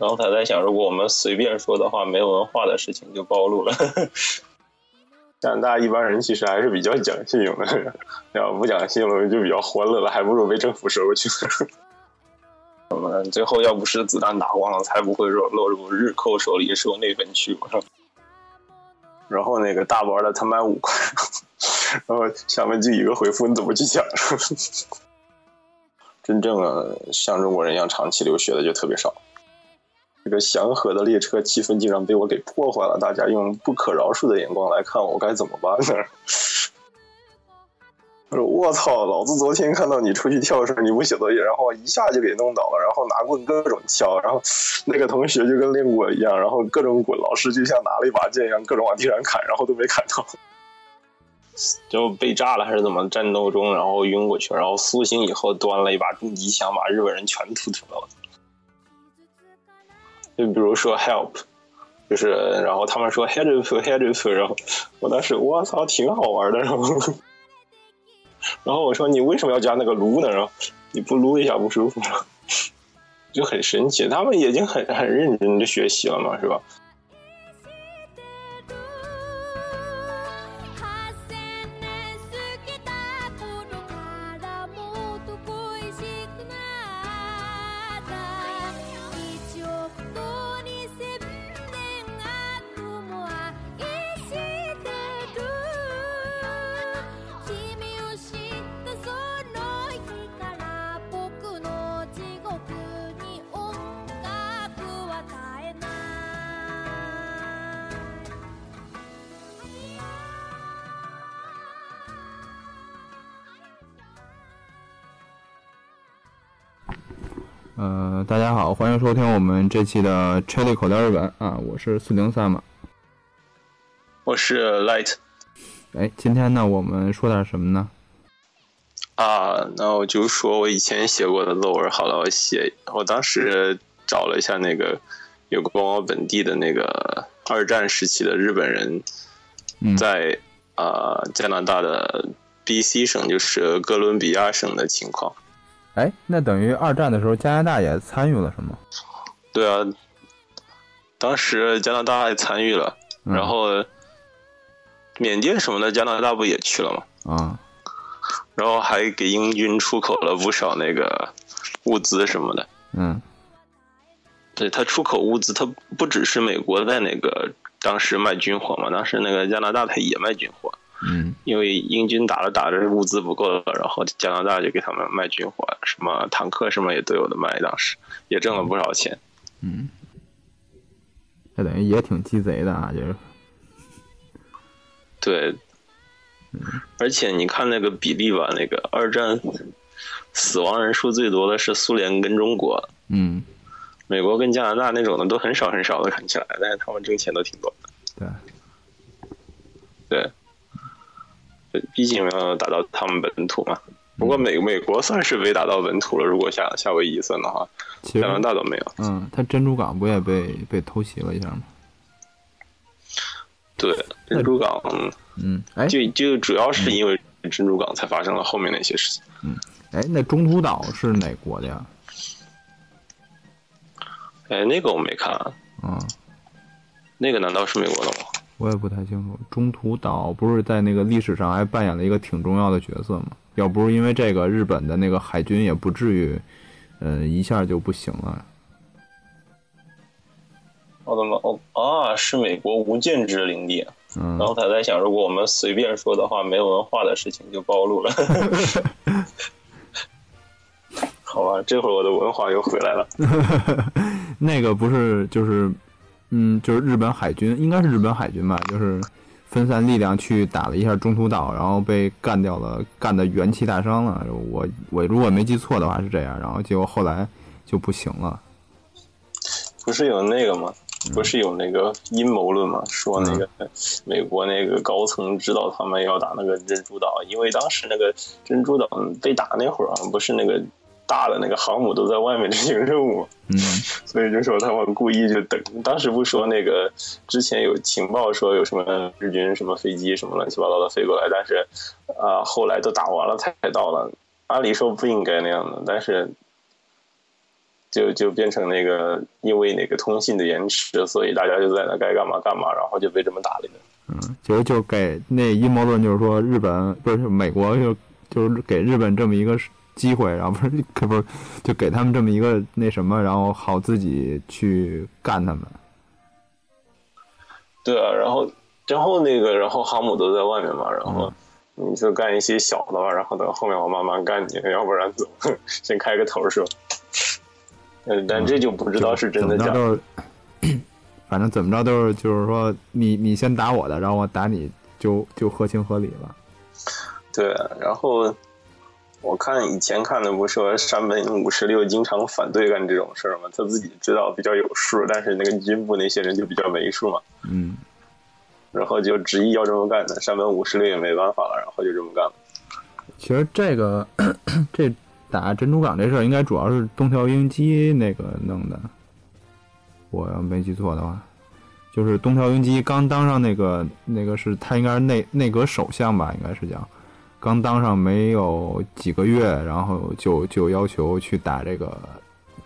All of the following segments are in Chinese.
然后他在想，如果我们随便说的话，没文化的事情就暴露了。加拿大一般人其实还是比较讲信用的，要不讲信用就比较欢乐了，还不如被政府收去。我们最后要不是子弹打光了，才不会落落入日寇手里，受内分区。然后那个大包的他卖五块，然后下面就一个回复：你怎么去讲？真正的像中国人一样长期留学的就特别少。这个祥和的列车气氛竟然被我给破坏了，大家用不可饶恕的眼光来看我，该怎么办呢？我说我操，老子昨天看到你出去跳绳，你不写作业，然后一下就给弄倒了，然后拿棍各种敲，然后那个同学就跟练过一样，然后各种滚，老师就像拿了一把剑一样，各种往地上砍，然后都没砍到，就被炸了还是怎么？战斗中然后晕过去，然后苏醒以后端了一把重机枪，把日本人全屠死了。就比如说 help，就是然后他们说 help help，然后我当时我操挺好玩的，然后然后我说你为什么要加那个撸呢？然后你不撸一下不舒服？就很神奇，他们已经很很认真的学习了嘛，是吧？呃，大家好，欢迎收听我们这期的《e l y 口袋日本》啊，我是四零三嘛，我是 Light。哎，今天呢，我们说点什么呢？啊，那我就说我以前写过的论文，好了，我写。我当时找了一下那个有关我本地的那个二战时期的日本人，在啊加拿大的 B.C 省，就是哥伦比亚省的情况。哎，那等于二战的时候，加拿大也参与了，是吗？对啊，当时加拿大也参与了，然后缅甸什么的，加拿大不也去了吗？啊，然后还给英军出口了不少那个物资什么的。嗯，对他出口物资，他不只是美国在那个当时卖军火嘛，当时那个加拿大他也卖军火。嗯，因为英军打着打着物资不够了，然后加拿大就给他们卖军火，什么坦克什么也都有的卖，当时也挣了不少钱。嗯，这等于也挺鸡贼的啊，就是。对，而且你看那个比例吧，那个二战死亡人数最多的是苏联跟中国。嗯，美国跟加拿大那种的都很少很少的看起来，但是他们挣钱都挺多的。对。对。毕竟要打到他们本土嘛，不过美美国算是被打到本土了。如果夏夏威夷算的话，加拿大都没有。嗯，他珍珠港不也被被偷袭了一下吗？对，珍珠港，嗯，哎，就就主要是因为珍珠港才发生了后面那些事情。嗯，哎，那中途岛是哪国的呀？哎，那个我没看。嗯，那个难道是美国的吗？我也不太清楚，中途岛不是在那个历史上还扮演了一个挺重要的角色吗？要不是因为这个，日本的那个海军也不至于，嗯，一下就不行了。我的妈！哦啊，是美国无建制领地。嗯。然后他在想，如果我们随便说的话，没有文化的事情就暴露了。好吧，这会儿我的文化又回来了。那个不是就是。嗯，就是日本海军，应该是日本海军吧，就是分散力量去打了一下中途岛，然后被干掉了，干的元气大伤了。我我如果没记错的话是这样，然后结果后来就不行了。不是有那个吗？不是有那个阴谋论吗？说那个美国那个高层知道他们要打那个珍珠岛，因为当时那个珍珠岛被打那会儿啊，不是那个。大的那个航母都在外面执行任务，嗯，所以就说他们故意就等。当时不说那个之前有情报说有什么日军什么飞机什么乱七八糟的飞过来，但是啊后来都打完了才到了。按理说不应该那样的，但是就 就变成那个因为那个通信的延迟，所以大家就在那该干嘛干嘛，然后就被这么打了一顿。嗯，其实就给那阴谋论，就是说日本不是美国就就是给日本这么一个机会，然后不是可不是就给他们这么一个那什么，然后好自己去干他们。对啊，然后然后那个然后航母都在外面嘛，然后你就干一些小的吧，然后等后面我慢慢干你，要不然走先开个头是吧？嗯，但这就不知道是真的假的。反正怎么着都是，就是说你你先打我的，然后我打你就就合情合理了。对，然后我看以前看的不是说山本五十六经常反对干这种事儿吗？他自己知道比较有数，但是那个军部那些人就比较没数嘛，嗯，然后就执意要这么干的。山本五十六也没办法了，然后就这么干了。其实这个这打珍珠港这事儿，应该主要是东条英机那个弄的，我要没记错的话，就是东条英机刚当上那个那个是他应该是内内阁首相吧，应该是讲刚当上没有几个月，然后就就要求去打这个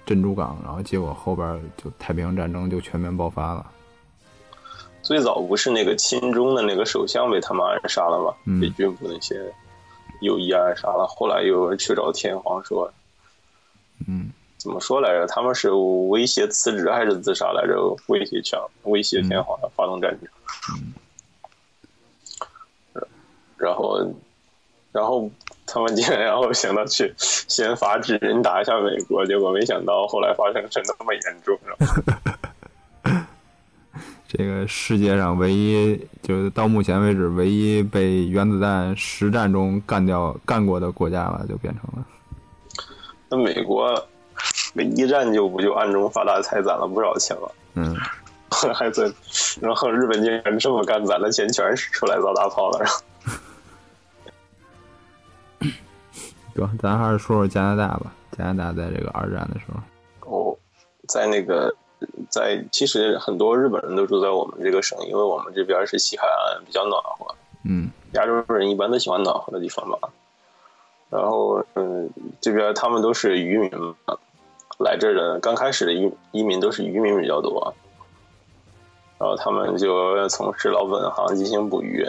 珍珠港，然后结果后边就太平洋战争就全面爆发了。最早不是那个亲中的那个首相被他们暗杀了吗？嗯被军部那些右翼暗杀了。后来又去找天皇说，嗯怎么说来着？他们是威胁辞职还是自杀来着？威胁强，威胁天皇要发动战争。嗯然后，然后他们竟然然后想到去先发制人打一下美国，结果没想到后来发生成那么严重，这个世界上唯一就是到目前为止唯一被原子弹实战中干掉干过的国家吧，就变成了。那美国那一战就不就暗中发大财，攒了不少钱了？嗯，还在，然后日本竟然这么干，攒的钱全是出来造大炮了，然后对吧？咱还是说说加拿大吧。加拿大在这个二战的时候，哦，在那个在其实很多日本人都住在我们这个省，因为我们这边是西海岸，比较暖和。嗯亚洲人一般都喜欢暖和的地方吧。然后，嗯，这边他们都是渔民嘛，来这儿的刚开始的移移民都是渔民比较多，然后他们就从事老本行进行捕鱼，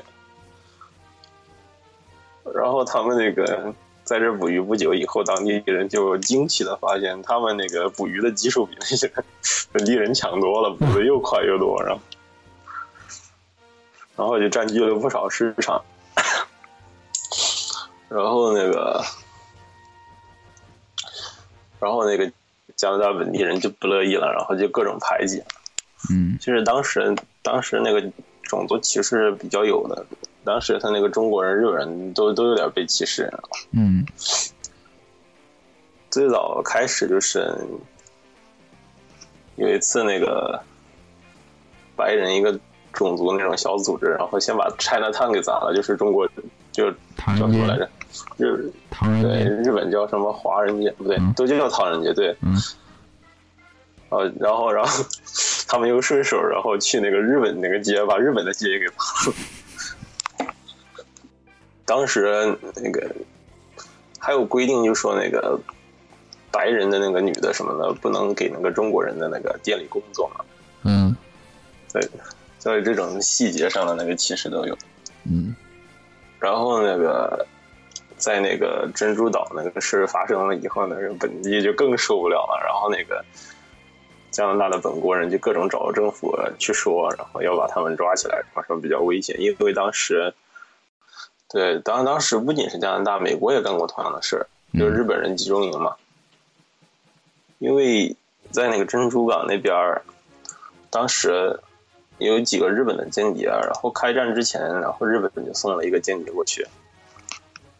然后他们那个在这儿捕鱼不久以后，当地人就惊奇的发现，他们那个捕鱼的技术比那些本地人强多了，捕的又快又多，然后，然后就占据了不少市场。然后那个，然后那个加拿大本地人就不乐意了，然后就各种排挤。嗯其实当时当时那个种族歧视比较有的，当时他那个中国人、日本人都都有点被歧视。嗯最早开始就是有一次那个白人一个种族那种小组织，然后先把 China Town 给砸了，就是中国就叫什么来着？日唐人对街，日本叫什么华人街？不对嗯，都叫唐人街。对，嗯呃，然后然后 他们又顺手，然后去那个日本那个街，把日本的街也给砸了。当时那个还有规定，就说那个白人的那个女的什么的，不能给那个中国人的那个店里工作嘛。嗯对，所以这种细节上的那个歧视都有。嗯然后那个在那个珍珠岛那个事发生了以后呢，本地就更受不了了。然后那个加拿大的本国人就各种找政府去说，然后要把他们抓起来，说说比较危险，因为当时对当当时不仅是加拿大，美国也干过同样的事儿，就是日本人集中营嘛。因为在那个珍珠港那边儿，当时有几个日本的间谍，然后开战之前，然后日本就送了一个间谍过去，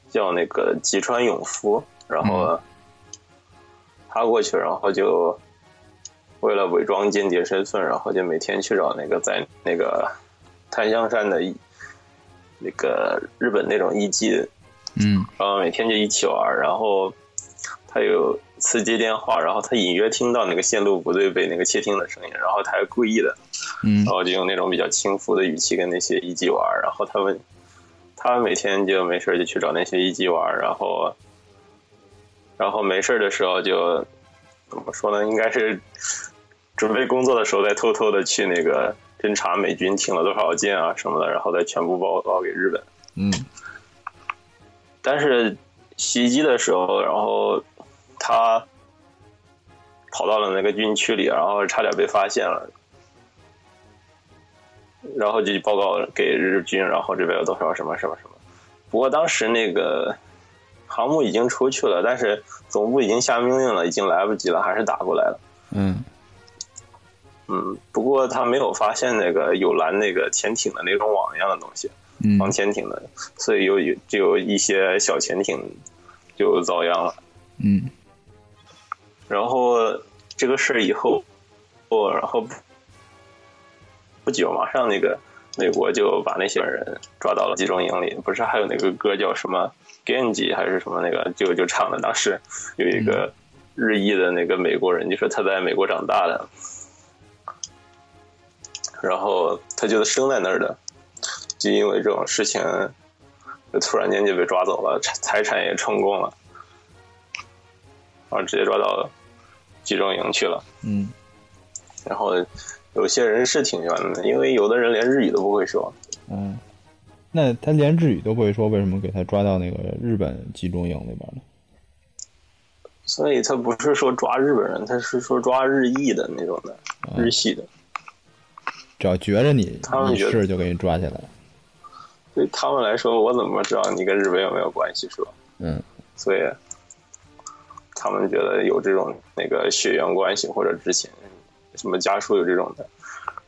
叫那个吉川勇夫，然后他过去，然后就为了伪装间谍身份，然后就每天去找那个在那个檀香山的一那个日本那种艺妓嗯然后每天就一起玩，然后他有次接电话，然后他隐约听到那个线路不对，被那个窃听的声音，然后他还故意的，嗯然后就用那种比较轻浮的语气跟那些艺妓玩，然后他们他每天就没事就去找那些艺妓玩，然后然后没事的时候就怎么说呢？应该是准备工作的时候再偷偷的去那个侦查美军停了多少舰啊什么的，然后再全部报告给日本。嗯但是袭击的时候，然后他跑到了那个军区里，然后差点被发现了，然后就报告给日军，然后这边有多少什么什么什么。不过当时那个航母已经出去了，但是总部已经下命令了，已经来不及了，还是打过来了。嗯嗯，不过他没有发现那个有拦那个潜艇的那种网一样的东西，嗯防潜艇的，所以有有就有一些小潜艇就遭殃了。嗯然后这个事儿以后，哦，然后不久马上那个美国就把那些人抓到了集中营里，不是还有那个歌叫什么 Genji 还是什么那个，就就唱的，当时有一个日裔的那个美国人，就说他在美国长大的，然后他就是生在那儿的，就因为这种事情，就突然间就被抓走了，财财产也充公了。然后直接抓到集中营去了。嗯然后有些人是挺冤的，因为有的人连日语都不会说。嗯，那他连日语都不会说，为什么给他抓到那个日本集中营里边呢？所以他不是说抓日本人，他是说抓日裔的那种的，日系的。只要觉着你你他们觉得是，就给你抓起来。对他们来说，我怎么知道你跟日本有没有关系，是吧？嗯所以他们觉得有这种那个血缘关系，或者之前什么家属有这种的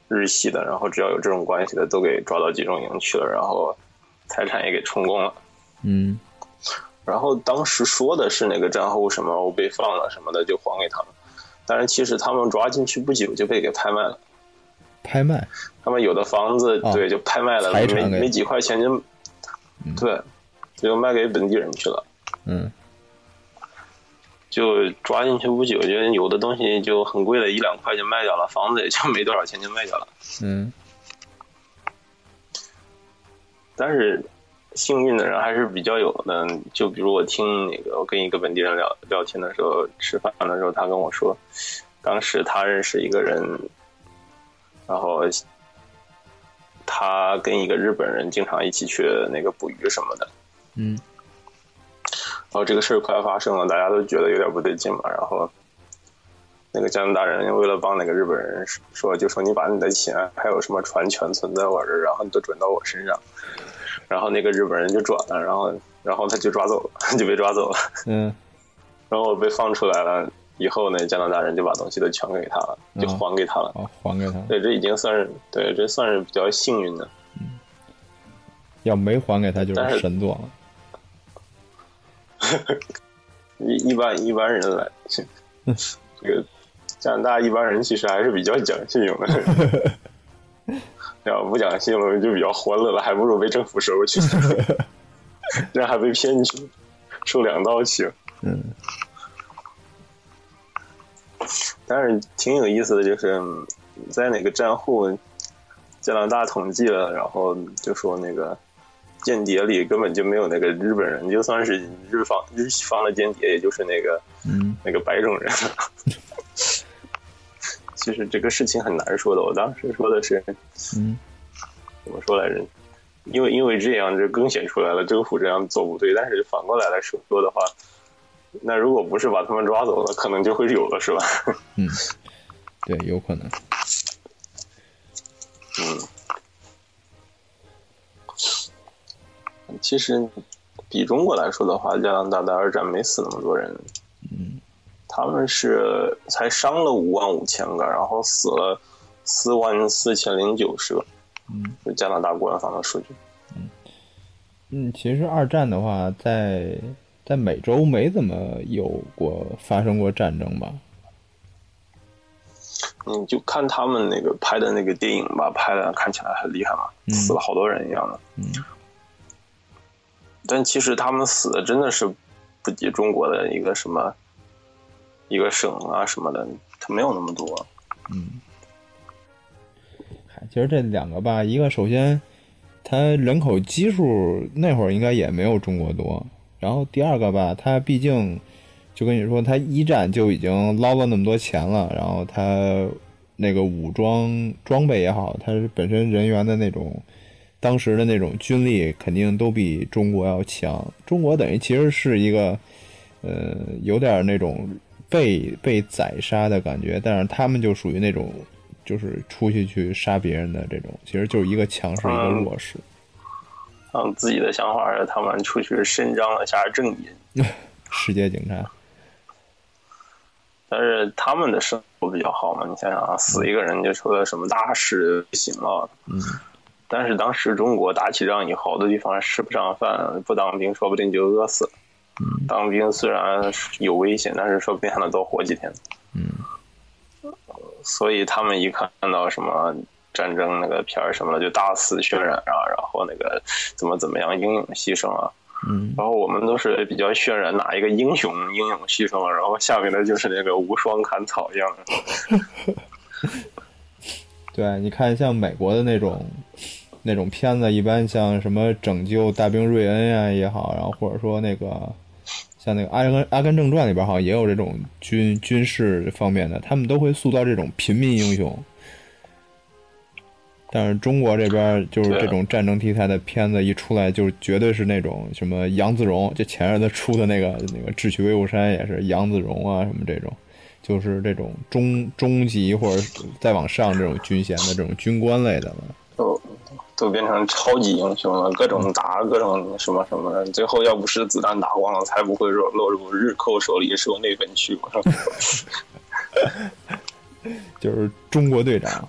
日系的，然后只要有这种关系的，都给抓到集中营去了，然后财产也给充公了。嗯然后当时说的是那个战后什么我被放了什么的就还给他们，但是其实他们抓进去不久就被给拍卖了。拍卖。他们有的房子、哦对就拍卖了，没没几块钱就，对，就卖给本地人去了。嗯就抓进去不久，就有的东西就很贵的，一两块就卖掉了，房子也就没多少钱就卖掉了。嗯但是幸运的人还是比较有的，就比如我听那个，我跟一个本地人聊聊天的时候，吃饭的时候，他跟我说，当时他认识一个人，然后他跟一个日本人经常一起去那个捕鱼什么的，嗯然后这个事儿快要发生了，大家都觉得有点不对劲嘛。然后那个加拿大人为了帮那个日本人说，就说你把你的钱还有什么船全存在我这儿，然后你都转到我身上。然后那个日本人就转了，然后然后他就抓走了，就被抓走了。嗯然后我被放出来了以后呢，加拿大人就把东西都全给他了，就嗯还给他了。好还给他。对，这已经算是对，这算是比较幸运的。要没还给他就但是是神作了。一一般一般人来，这个加拿大一般人其实还是比较讲信用的。要不讲信用就比较欢乐了，还不如被政府收去，这样还被骗去，受两道刑。嗯但是挺有意思的，就是嗯在哪个战户，加拿大统计了，然后就说那个间谍里根本就没有那个日本人，就算是日方日方的间谍，也就是那个嗯那个白种人。其实这个事情很难说的，我当时说的是嗯怎么说来着？因为因为这样，就更显出来了政府这样做不对。但是反过来来说的话，那如果不是把他们抓走了，可能就会有了，是吧？嗯，对，有可能。嗯，其实比中国来说的话，加拿大的二战没死那么多人，嗯他们是才伤了五万五千个，然后死了四万四千零九十个，嗯是加拿大官方的数据。嗯嗯，其实二战的话，在在美洲没怎么有过发生过战争吧？你就看他们那个拍的那个电影吧，拍的看起来很厉害嘛，嗯死了好多人一样的。嗯但其实他们死的真的是不及中国的一个什么一个省啊什么的，他没有那么多。嗯，嗨，其实这两个吧，一个首先它人口基数那会儿应该也没有中国多，然后第二个吧，他毕竟就跟你说，他一战就已经捞了那么多钱了，然后他那个武装装备也好，他本身人员的那种当时的那种军力肯定都比中国要强。中国等于其实是一个呃有点那种被被宰杀的感觉，但是他们就属于那种就是出去去杀别人的这种，其实就是一个强势一个弱势。嗯，自己的想法是他们出去伸张了一下正义，世界警察。但是他们的生活比较好嘛？你想想啊，死一个人就出了什么大事就行了。嗯。但是当时中国打起仗以后，好多地方吃不上饭，不当兵说不定就饿死了。嗯。当兵虽然有危险，但是说不定还能多活几天。嗯。所以他们一看到什么战争那个片儿什么的，就大肆渲染啊，然后那个怎么怎么样英勇牺牲啊。嗯，然后我们都是比较渲染哪一个英雄英勇牺牲了，然后下面的就是那个无双砍草一样的。对，你看像美国的那种那种片子，一般像什么拯救大兵瑞恩呀也好，然后或者说那个像那个《阿甘阿甘正传》里边好像也有这种军军事方面的，他们都会塑造这种平民英雄。但是中国这边就是这种战争题材的片子一出来，就绝对是那种什么杨子荣，就前阵子出的那个那个《智取威虎山》也是杨子荣啊，什么这种，就是这种中中级或者再往上这种军衔的这种军官类的了，都都变成超级英雄了，各种打各种什么什么的，最后要不是子弹打光了，才不会落落入日寇手里，受内本去。就是中国队长。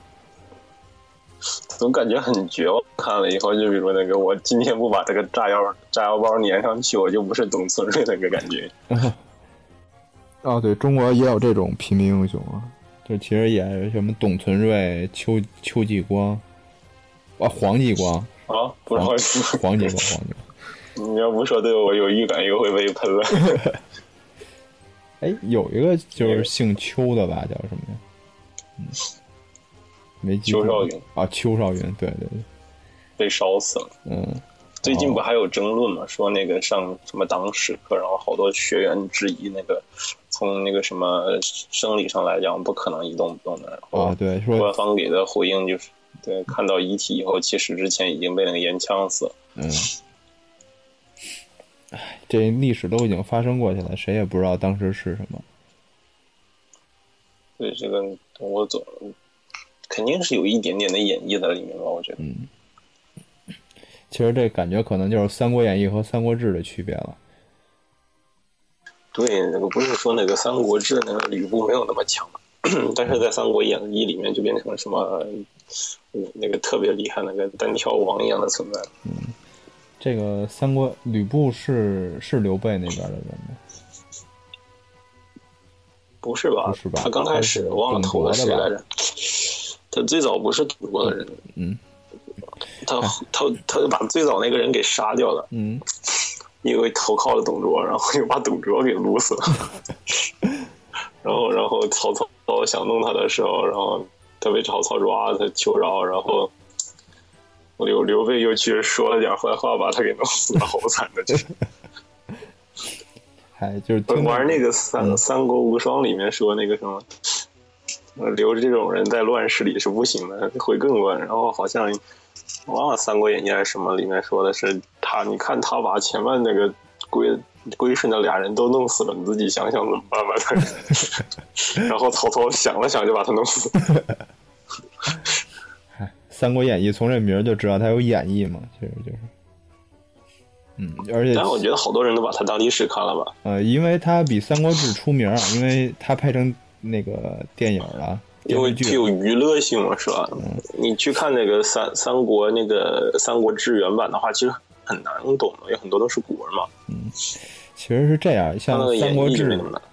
总感觉很绝望。看了以后，就比如那个，我今天不把这个炸药炸药包粘上去，我就不是董存瑞那个感觉。哦，对中国也有这种平民英雄啊，就其实也是什么董存瑞、邱邱继光，啊，黄继光啊，不好意思，黄继光，黄继光。你要不说，对我有预感又会被喷了。哎，有一个就是姓邱的吧，叫什么呀？嗯。没邱少云啊，邱少云，对对对，被烧死了。嗯，最近不还有争论嘛？说那个上什么党史课，然后好多学员质疑那个从那个什么生理上来讲不可能一动不动的。然后啊，对，官方给的回应就是，对，看到遗体以后，其实之前已经被那个烟呛死了。嗯，哎，这历史都已经发生过去了，谁也不知道当时是什么。对这个，我总。肯定是有一点点的演绎在里面吧，我觉得。嗯，其实这感觉可能就是《三国演义》和《三国志》的区别了。对，那个不是说那个《三国志》那个吕布没有那么强，但是在《三国演义》里面就变成什么，那个特别厉害那个单挑王一样的存在。嗯，这个三国吕布是是刘备那边的人吗？不是吧？不是吧？他刚开始忘了投了谁来着？他最早不是董卓的人，嗯，他他他就把最早那个人给杀掉了，嗯，因为投靠了董卓，然后又把董卓给撸死了，然后然后曹操想弄他的时候，然后他被曹操抓，他求饶，然后刘刘备又去说了点坏话，把他给弄死了，好惨的，就是，还就是玩那个三三国无双里面说那个什么。留着这种人在乱世里是不行的，会更乱。然后好像忘了《三国演义》还是什么里面说的是他，你看他把前面那个归归顺的俩人都弄死了，你自己想想怎么办吧？然后曹操想了想就把他弄死。嗨，《三国演义》从这名就知道他有演义嘛，其实就是，嗯，而且但我觉得好多人都把他当历史看了吧？呃，因为他比《三国志》出名啊，因为他拍成。那个电影啊，因为具有娱乐性嘛，是吧？你去看那个三三国那个《三国志》原版的话，其实很难懂的，有很多都是古文嘛。嗯，其实是这样，像《三国志》，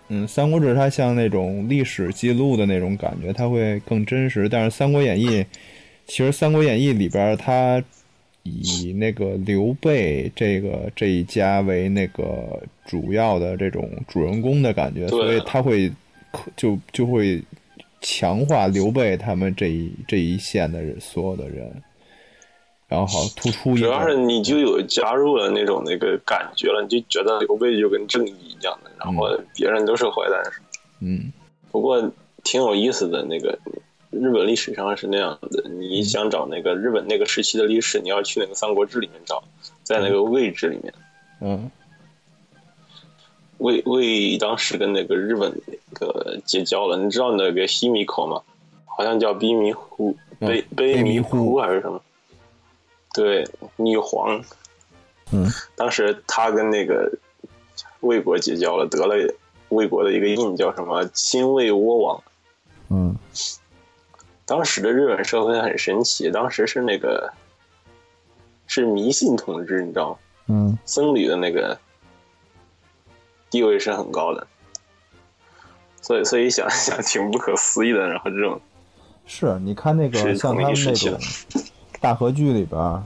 嗯，《三国志》它像那种历史记录的那种感觉，它会更真实。但是《三国演义》，其实《三国演义》里边它以那个刘备这个这一家为那个主要的这种主人公的感觉，所以他会。就就会强化刘备他们这一这一线的人所有的人，然后好突出一主要是，你就有加入了那种那个感觉了，你就觉得刘备就跟正义一样的，然后别人都是坏蛋。嗯。不过挺有意思的，那个日本历史上是那样的，你想找那个日本那个时期的历史，你要去那个《三国志》里面找，在那个位置里面，嗯魏魏当时跟那个日本那个结交了，你知道那个西米口吗？好像叫卑弥呼，嗯卑卑弥弥呼呼还是什么？对，女皇，嗯当时他跟那个魏国结交了，得了魏国的一个印，叫什么亲魏倭王。嗯当时的日本社会很神奇，当时是那个是迷信统治，你知道吗？嗯僧侣的那个地位是很高的，所以所以想一 想挺不可思议的。然后这种是，你看那个像他们那种大和剧里边儿，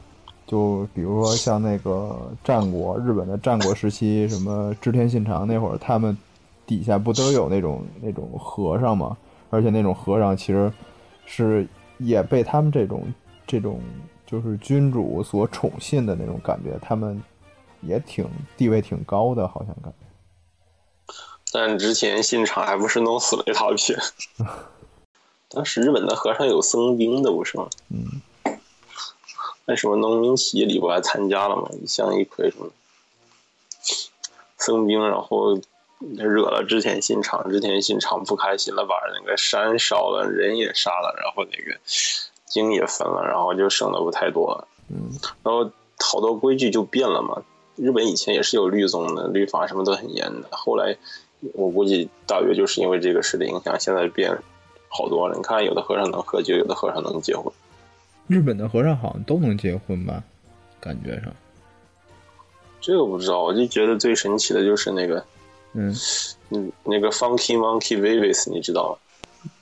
就比如说像那个战国，日本的战国时期，什么织田信长那会儿，他们底下不都有那种那种和尚吗？而且那种和尚其实是也被他们这种这种就是君主所宠信的那种感觉，他们也挺地位挺高的，好像感觉。但之前信长还不是弄死了一大批。当时日本的和尚有僧兵的，不是吗？嗯那什么农民起义里不还参加了吗？一向一揆什么僧兵，然后惹了织田信长，织田信长不开心了，把那个山烧了，人也杀了，然后那个经也分了，然后就剩的不太多了。嗯然后好多规矩就变了嘛。日本以前也是有律宗的，律法什么都很严的。后来我估计大约就是因为这个事的影响，现在变好多了。你看，有的和尚能喝酒，有的和尚能结婚。日本的和尚好像都能结婚吧？感觉上，这个不知道，我就觉得最神奇的就是那个，嗯嗯，那个 Funky Monkey Vivis，你知道吗？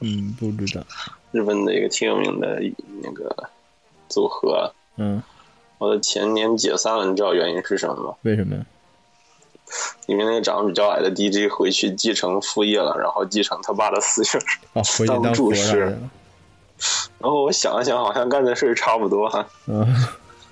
嗯，不知道，日本的一个挺有名的那个组合，嗯，我的前年解散了，你知道原因是什么吗？为什么呀？里面那个长得比较矮的 DJ 回去继承父业了，然后继承他爸的私事。啊，回去当当和住持尚去了。然后我想了想，好像干的事儿差不多哈，嗯，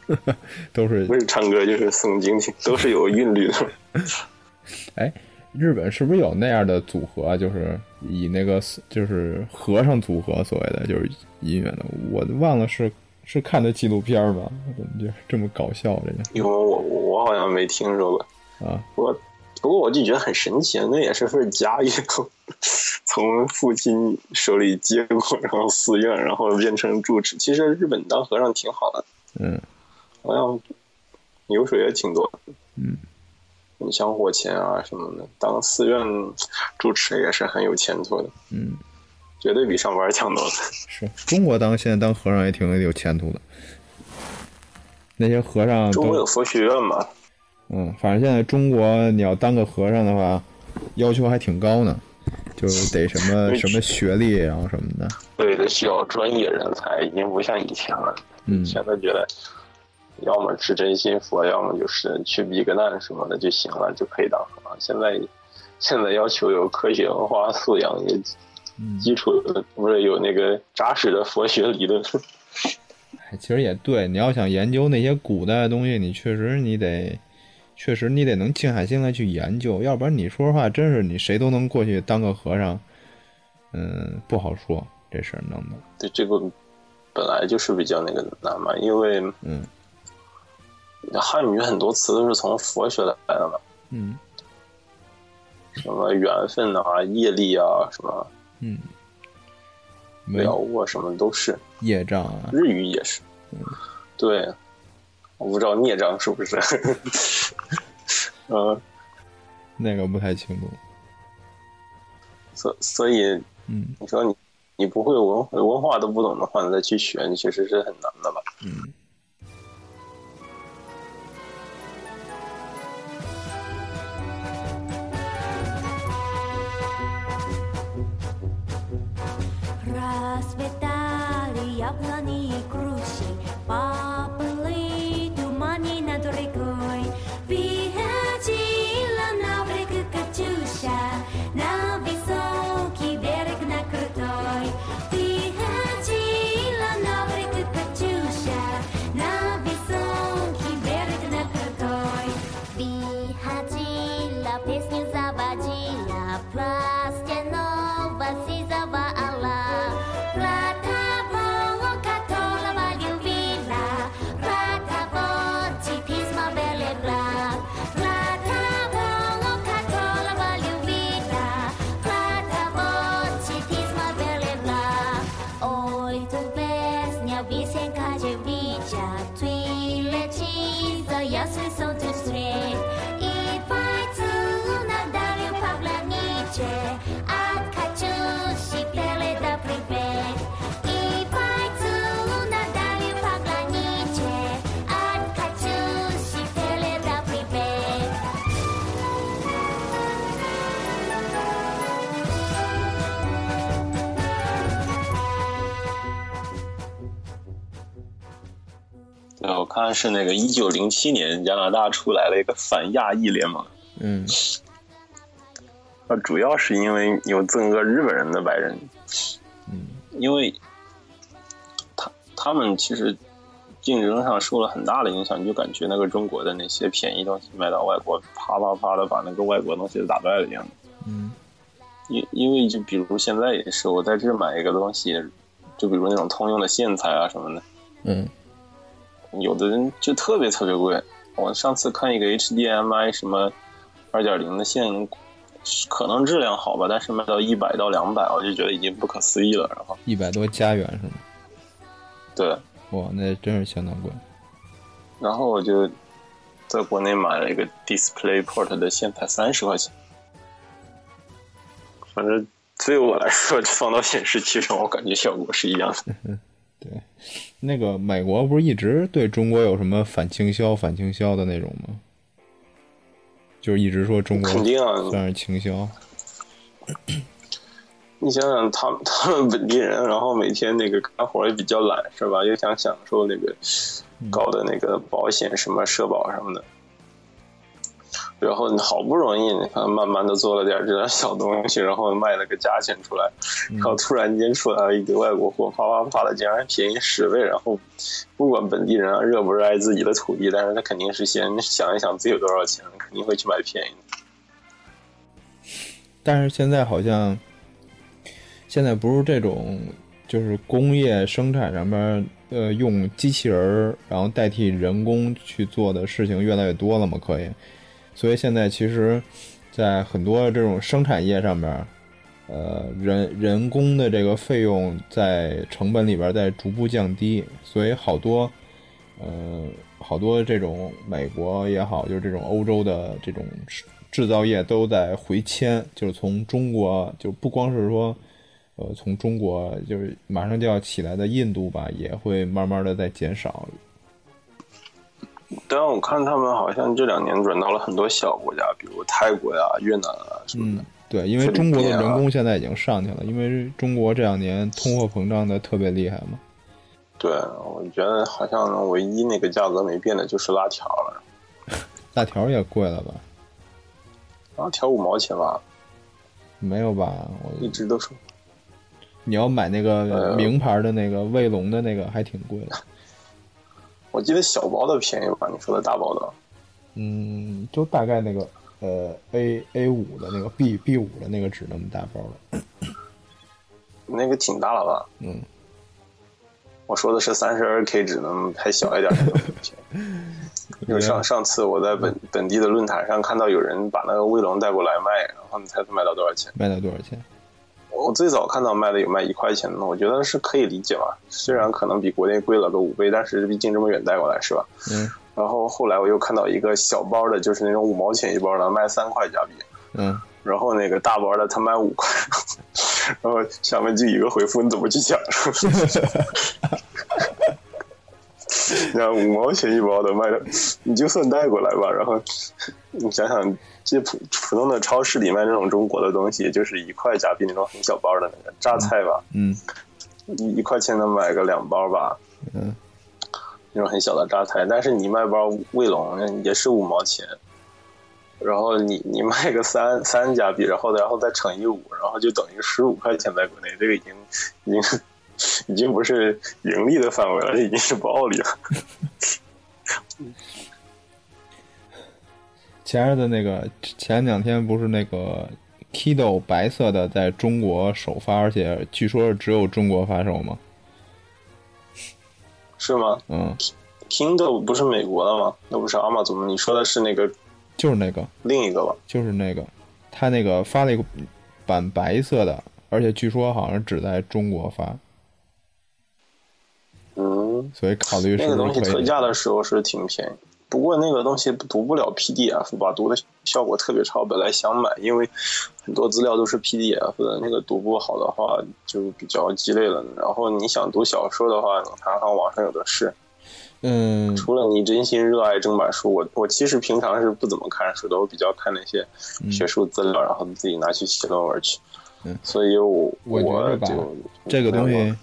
都是不是唱歌就是诵经，都是有韵律的。哎，日本是不是有那样的组合啊？就是以那个就是和尚组合，所谓的就是音乐的，我忘了是是看的纪录片儿吧？怎么就这么搞笑这个因为我我好像没听说过，啊？我不过我就觉得很神奇，那也是份家业，从父亲手里接过，然后寺院，然后变成住持。其实日本当和尚挺好的，嗯好像油水也挺多的。嗯，你香火钱啊什么的，当寺院住持也是很有前途的，嗯，绝对比上班强多了。是中国当现在当和尚也挺有前途的，那些和尚中国有佛学院嘛？嗯，反正现在中国你要当个和尚的话，要求还挺高呢，就得什么 什么学历，然后什么的。对的，需要专业人才，已经不像以前了。嗯以前都觉得，要么是真心佛，要么就是去避个难什么的就行了，就可以当和尚。现在现在要求有科学文化素养，有嗯基础的，不是有那个扎实的佛学理论。哎，其实也对，你要想研究那些古代的东西，你确实你得，确实你得能静下心来去研究，要不然你说实话，真是你谁都能过去当个和尚，嗯，不好说这事儿弄的，对这个本来就是比较那个难嘛，因为嗯。汉语很多词都是从佛学来的嘛，嗯。什么缘分啊、业力啊、什么嗯，没了悟啊，什么都是。业障啊，日语也是，嗯。对，我不知道孽障是不是，嗯，那个不太清楚，所所以嗯你说你你不会文文化都不懂的话，你再去学，你其实是很难的吧？嗯。看是那个一九零七年加拿大出来了一个反亚裔联盟，嗯。那，主要是因为有这么个日本人的白人，嗯。因为他他们其实竞争上受了很大的影响，你就感觉那个中国的那些便宜东西卖到外国，啪啪啪的把那个外国东西打败了一样。嗯。因因为就比如现在也是，我在这买一个东西，就比如那种通用的线材啊什么的，嗯有的人就特别特别贵。我上次看一个 HDMI 什么二点零的线，可能质量好吧，但是卖到一百到两百，我就觉得已经不可思议了。然后一百多加元是吗？对，哇，那真是相当贵。然后我就在国内买了一个 DisplayPort 的线才三十块钱，反正对我来说，放到显示器上，我感觉效果是一样的。对，那个美国不是一直对中国有什么反倾销、反倾销的那种吗？就是一直说中国肯定啊，算是倾销。你想想，他们他们本地人，然后每天那个干活也比较懒，是吧？又想享受那个高的那个保险什么社保什么的，然后你好不容易你看慢慢的做了点这点小东西，然后卖了个价钱出来，然后突然间出来了一堆外国货，啪啪啪的竟然便宜十倍，然后不管本地人啊热不热爱自己的土地，但是他肯定是先想一想自己有多少钱，肯定会去买便宜的。但是现在好像，现在不是这种，就是工业生产上面，呃，用机器人儿然后代替人工去做的事情越来越多了嘛，可以。所以现在其实，在很多这种生产业上面，呃，人人工的这个费用在成本里边在逐步降低，所以好多，呃，好多这种美国也好，就是这种欧洲的这种制造业都在回迁，就是从中国，就不光是说，呃，从中国就是马上就要起来的印度吧，也会慢慢的在减少。但我看他们好像这两年转到了很多小国家，比如泰国呀、越南啊什么的。嗯，对，因为中国的人工现在已经上去了，因为中国这两年通货膨胀的特别厉害嘛。对，我觉得好像唯一那个价格没变的就是辣条了，辣条也贵了吧？辣条五毛钱吧，没有吧？我一直都是。你要买那个呃名牌的那个卫龙的那个还挺贵的。我记得小包的便宜吧？你说的大包的，嗯，就大概那个呃 A A 五的那个 B B 五的那个纸那么大包的。那个挺大了吧？嗯，我说的是三十二 K 纸能还小一点的。因为上上次我在本本地的论坛上看到有人把那个卫龙带过来卖，然后你猜他卖到多少钱？卖到多少钱？我最早看到卖的有卖一块钱的，我觉得是可以理解吧。虽然可能比国内贵了个五倍，但是毕竟这么远带过来是吧？嗯然后后来我又看到一个小包的，就是那种五毛钱一包的，卖三块加币。嗯，然后那个大包的他卖五块，然后下面就一个回复你怎么去抢？你看五毛钱一包的卖的，你就算带过来吧。然后你想想，这普普通的超市里卖那种中国的东西，就是一块加币那种很小包的那个榨菜吧，嗯一一块钱能买个两包吧，嗯，那种很小的榨菜。但是你卖包卫龙也是五毛钱，然后你你卖个三三加币，然后然后再乘以五，然后就等于十五块钱在国内，这个已经已经已经不是盈利的范围了，这已经是暴利了。前日的那个前两天不是那个 Kido 白色的在中国首发，而且据说是只有中国发售吗？是吗嗯，？Kindle 不是美国的吗？那不是阿玛总？你说的是那个就是那个，另一个吧？就是那个，他那个发了一个版白色的，而且据说好像只在中国发，嗯，所以考虑是那个东西？特价的时候是挺便宜，不过那个东西读不了 PDF 吧，读的效果特别差。我本来想买，因为很多资料都是 PDF 的，那个读不好的话就比较鸡肋了。然后你想读小说的话，你看看网上有的是。嗯除了你真心热爱正版书，我我其实平常是不怎么看书的，我比较看那些学术资料，然后自己拿去写论文去。嗯所以我我觉得吧就这个东西，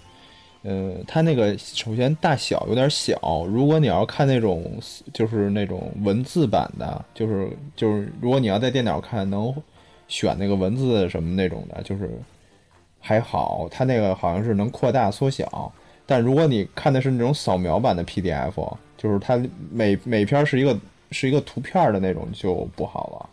呃，它那个首先大小有点小，如果你要看那种就是那种文字版的，就是就是如果你要在电脑看，能选那个文字什么那种的，就是还好，它那个好像是能扩大缩小。但如果你看的是那种扫描版的 PDF，就是它每每篇是一个是一个图片的那种，就不好了。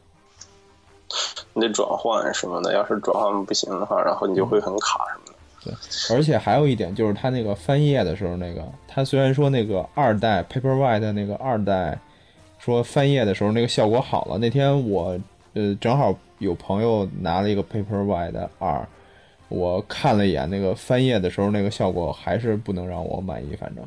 你得转换什么的，要是转换不行的话，然后你就会很卡什么。对，而且还有一点就是它那个翻页的时候，那个它虽然说那个二代 Paperwhite 那个二代说翻页的时候那个效果好了，那天我呃正好有朋友拿了一个 Paperwhite 二，我看了一眼那个翻页的时候那个效果还是不能让我满意，反正。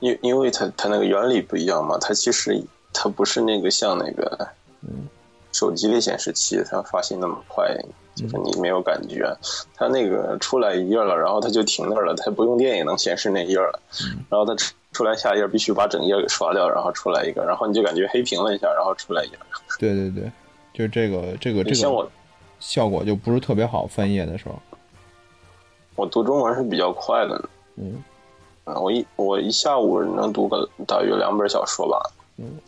因因为它它那个原理不一样嘛，它其实它不是那个像那个嗯手机的显示器，它发新那么快，就是你没有感觉。它那个出来一页了，然后它就停那儿了，它不用电也能显示那页了。然后它出出来下一页必须把整页给刷掉，然后出来一个，然后你就感觉黑屏了一下，然后出来一页。对对对，就这个这个这个像我个效果就不是特别好，翻页的时候，我读中文是比较快的，嗯嗯，我一我一下午能读个大约两本小说吧。嗯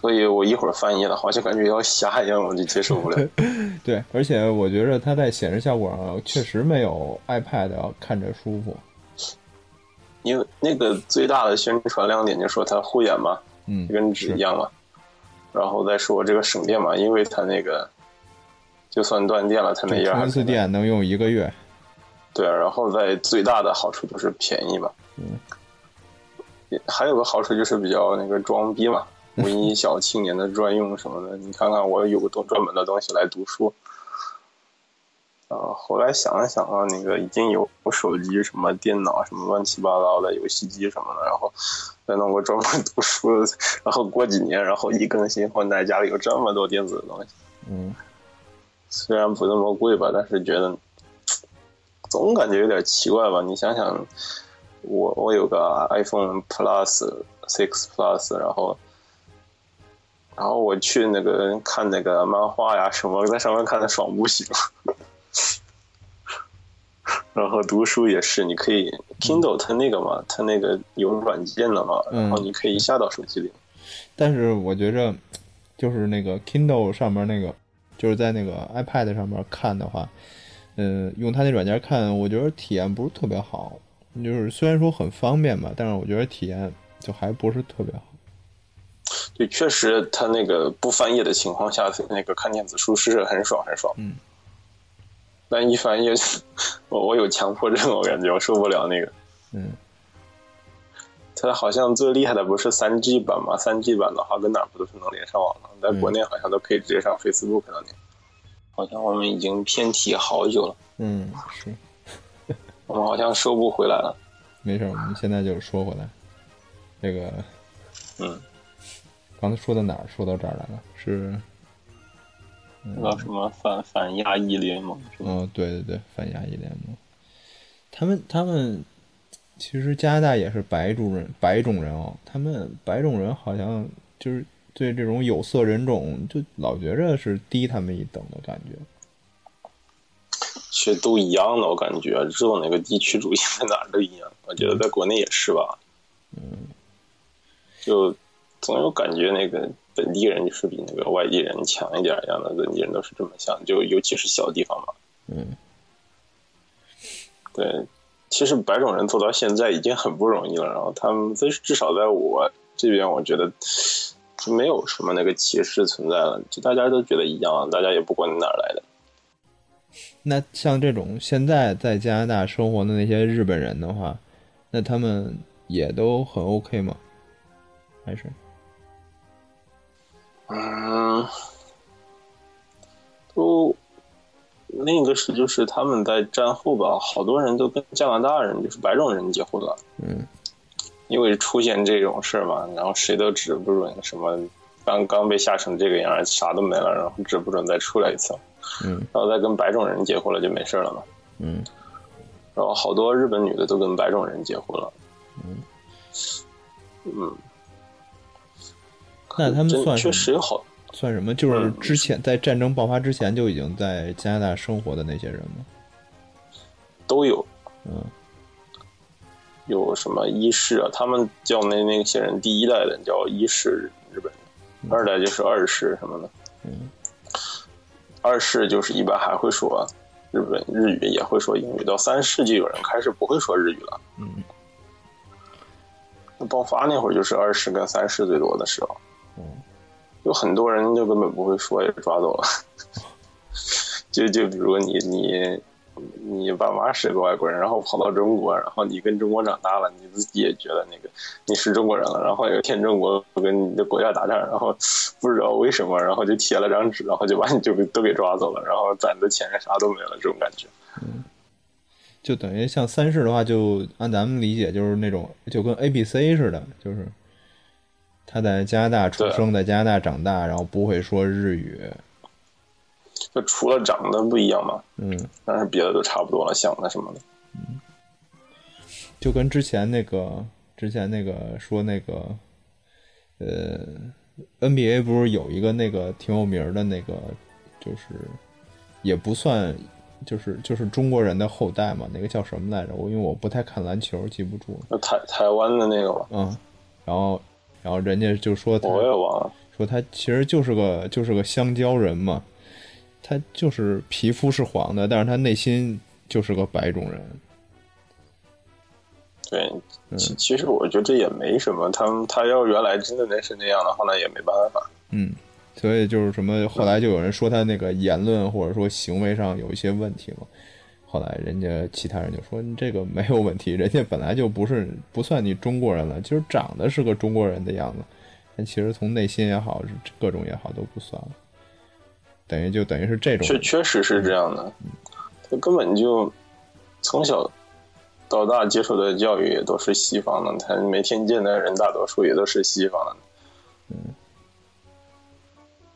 所以我一会儿翻译的好像感觉要瞎一样，我就接受不了。对，而且我觉得它在显示效果上确实没有 iPad 要看着舒服，因为那个最大的宣传亮点就说它护眼嘛，嗯，跟纸一样嘛。然后再说这个省电嘛，因为它那个就算断电了，它那对，页还充一次电能用一个月，对，然后再最大的好处就是便宜嘛。嗯也还有个好处就是比较那个装逼嘛，文艺 小青年的专用什么的。你看看我有个多专门的东西来读书。啊，后来想了想啊，那个已经有手机、什么电脑、什么乱七八糟的游戏机什么的，然后再弄个专门读书的，然后过几年，然后一更新换代，家里有这么多电子的东西。嗯，虽然不那么贵吧，但是觉得总感觉有点奇怪吧。你想想，我我有个 iPhone Plus Six Plus，然后然后我去那个看那个漫画呀什么，在上面看的爽不行。然后读书也是，你可以 Kindle 它那个嘛，它那个有软件的嘛，然后你可以下到手机里。但是我觉着就是那个 Kindle 上面那个，就是在那个 iPad 上面看的话，嗯，用它那软件看，我觉得体验不是特别好。就是虽然说很方便吧，但是我觉得体验就还不是特别好。对，确实，它那个不翻页的情况下，那个看电子书是很爽很爽。嗯。但一翻页，我我有强迫症，我感觉我受不了那个。嗯，它好像最厉害的不是三 G 版吗？三 G 版的话，跟哪不都是能连上网的？在国内好像都可以直接上 Facebook 上连。好像我们已经偏题好久了，嗯，是，我们好像收不回来了。没事，我们现在就说回来，这个嗯，刚才说到哪儿？说到这儿来了，是，那个什么反反亚裔联盟？嗯，对对对，反亚裔联盟，他们他们其实加拿大也是白种人白种人哦，他们白种人好像就是对这种有色人种就老觉着是低他们一等的感觉。其实都一样的，我感觉只有哪个地区主义在哪儿都一样。我觉得在国内也是吧。嗯。就总有感觉那个本地人就是比那个外地人强一点一样的，本地人都是这么想，就尤其是小地方嘛。嗯，对，其实白种人做到现在已经很不容易了，然后他们至至少在我这边，我觉得就没有什么那个歧视存在了，就大家都觉得一样，大家也不管你哪儿来的。那像这种现在在加拿大生活的那些日本人的话，那他们也都很 OK 吗？还是？嗯，都另一个是就是他们在战后吧，好多人都跟加拿大人就是白种人结婚了。嗯，因为出现这种事儿嘛，然后谁都指不准什么，刚刚被吓成这个样儿，啥都没了，然后指不准再出来一次。嗯，然后再跟白种人结婚了就没事了嘛。嗯然后好多日本女的都跟白种人结婚了。嗯，嗯，那他们算确实有好，算什么？就是嗯之前在战争爆发之前就已经在加拿大生活的那些人吗？都有，嗯有什么一世啊，他们叫那那些人第一代的叫一世日本人，二代就是二世什么的。嗯，二世就是一般还会说日本日语，也会说英语，到三世就有人开始不会说日语了。嗯，那爆发那会儿就是二世跟三世最多的时候。嗯，有很多人就根本不会说，也抓走了。就就比如你你你爸妈是个外国人，然后跑到中国，然后你跟中国长大了，你自己也觉得那个你是中国人了，然后有一天中国跟你的国家打仗，然后不知道为什么，然后就贴了张纸，然后就把你就给都给抓走了，然后攒的钱啥都没了，这种感觉。就等于像三世的话，就按咱们理解就是那种就跟 A B C 似的，就是他在加拿大出生，在加拿大长大，然后不会说日语，就除了长得不一样嘛，嗯，但是别的都差不多了，想的什么的。嗯就跟之前那个之前那个说那个呃 NBA 不是有一个那个挺有名的那个，就是也不算。就是就是中国人的后代嘛，那个叫什么来着？我因为我不太看篮球，记不住台台湾的那个吧，嗯，然后然后人家就说他我也忘了。说他其实就是个就是个香蕉人嘛，他就是皮肤是黄的，但是他内心就是个白种人。对，其其实我觉得这也没什么，他们他要原来真的那是那样的话，那也没办法。嗯，所以就是什么，后来就有人说他那个言论或者说行为上有一些问题嘛。后来人家其他人就说你这个没有问题，人家本来就不是不算你中国人了，就是长得是个中国人的样子，但其实从内心也好，各种也好都不算了。等于就等于是这种确确实是这样的，他根本就从小到大接受的教育也都是西方的，他每天见的人大多数也都是西方的。嗯，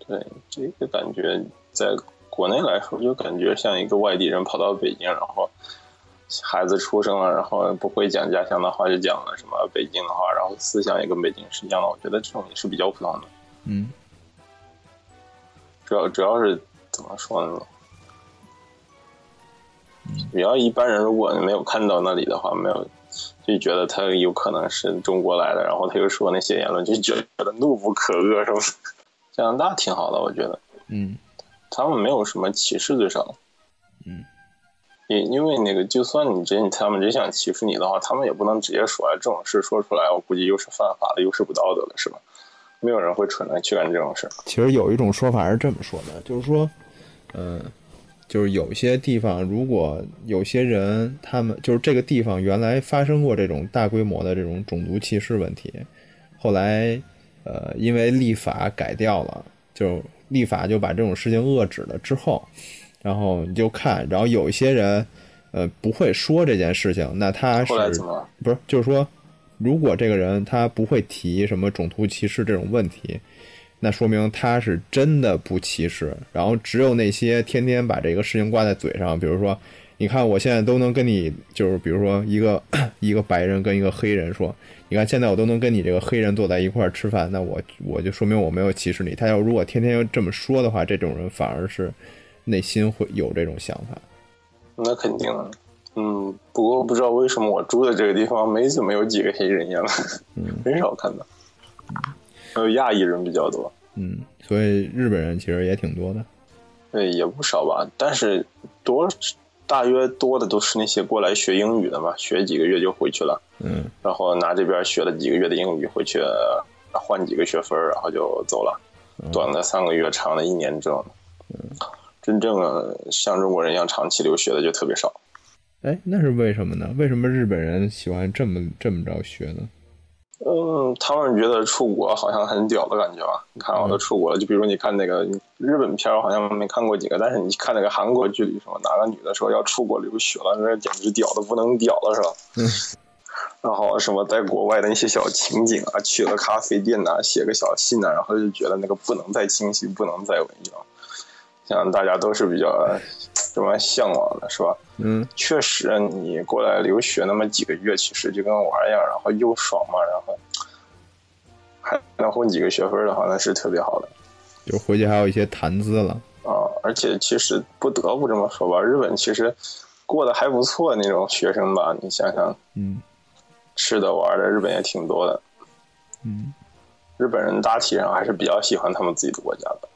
对，这个感觉在国内来说，就感觉像一个外地人跑到北京，然后孩子出生了，然后不会讲家乡的话，就讲了什么北京的话，然后思想也跟北京是一样的。我觉得这种也是比较普通的。嗯主要主要是怎么说呢？比较一般人如果没有看到那里的话，没有就觉得他有可能是中国来的，然后他又说那些言论，就觉得怒不可遏，是吧？加拿大挺好的，我觉得嗯他们没有什么歧视，至少，嗯，因因为那个，就算你真他们真想歧视你的话，他们也不能直接说啊，这种事说出来，我估计又是犯法的，又是不道德的，是吧？没有人会蠢的去干这种事。其实有一种说法是这么说的，就是说，嗯、就是有些地方，如果有些人他们就是这个地方原来发生过这种大规模的这种种族歧视问题，后来呃因为立法改掉了，就立法就把这种事情遏制了之后，然后你就看，然后有一些人呃不会说这件事情，那他是？不是，就是说，如果这个人他不会提什么种族歧视这种问题，那说明他是真的不歧视。然后只有那些天天把这个事情挂在嘴上，比如说，你看我现在都能跟你，就是比如说一个 一个白人跟一个黑人说，你看现在我都能跟你这个黑人坐在一块儿吃饭，那我我就说明我没有歧视你。他要如果天天要这么说的话，这种人反而是内心会有这种想法。那肯定。嗯，不过不知道为什么我住的这个地方没怎么有几个黑人呀，很少看到，还有亚裔人比较多。嗯，所以日本人其实也挺多的。对，也不少吧，但是多大约多的都是那些过来学英语的嘛，学几个月就回去了，嗯然后拿这边学了几个月的英语回去，呃换几个学分，然后就走了，短的三个月，长的一年这种的。真正像中国人一样长期留学的就特别少。哎，那是为什么呢？为什么日本人喜欢这么这么着学呢？嗯，他们觉得出国好像很屌的感觉吧？你看，我都出国了，就比如你看那个日本片儿，好像没看过几个，但是你看那个韩国剧里，什么哪个女的说要出国留学了，那简直屌的不能屌了，是吧？嗯。然后什么在国外的那些小情景啊，去了咖啡店呐、写个小信呐、然后就觉得那个不能再清晰，不能再文艺了。像大家都是比较什么向往的，是吧？嗯确实，你过来留学那么几个月，其实就跟玩一样，然后又爽嘛，然后还能混几个学分的话，那是特别好的就回去还有一些谈资了。啊！而且其实不得不这么说吧，日本其实过得还不错那种学生吧，你想想，嗯吃的玩的，日本也挺多的。嗯，日本人大体上还是比较喜欢他们自己的国家的。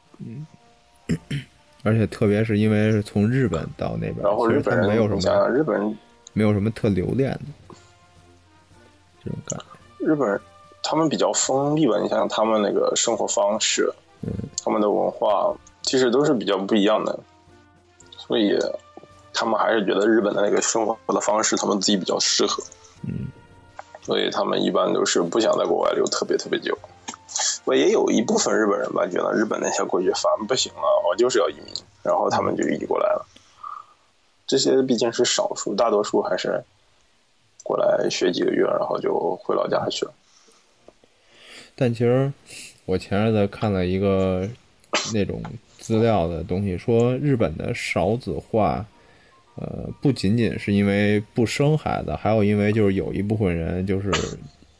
而且特别是因为是从日本到那边，然后日本人，没有什么想想，日本人没有什么特留恋的这种感觉。日本人他们比较封闭吧，你想想他们那个生活方式，嗯，他们的文化其实都是比较不一样的，所以他们还是觉得日本的那个生活的方式他们自己比较适合，嗯，所以他们一般都是不想在国外留特别特别久。我也有一部分日本人吧，觉得日本那些过去烦不行了，我就是要移民，然后他们就移过来了。这些毕竟是少数，大多数还是过来学几个月，然后就回老家去了。但其实我前阵子看了一个那种资料的东西，说日本的少子化，呃，不仅仅是因为不生孩子，还有因为就是有一部分人就是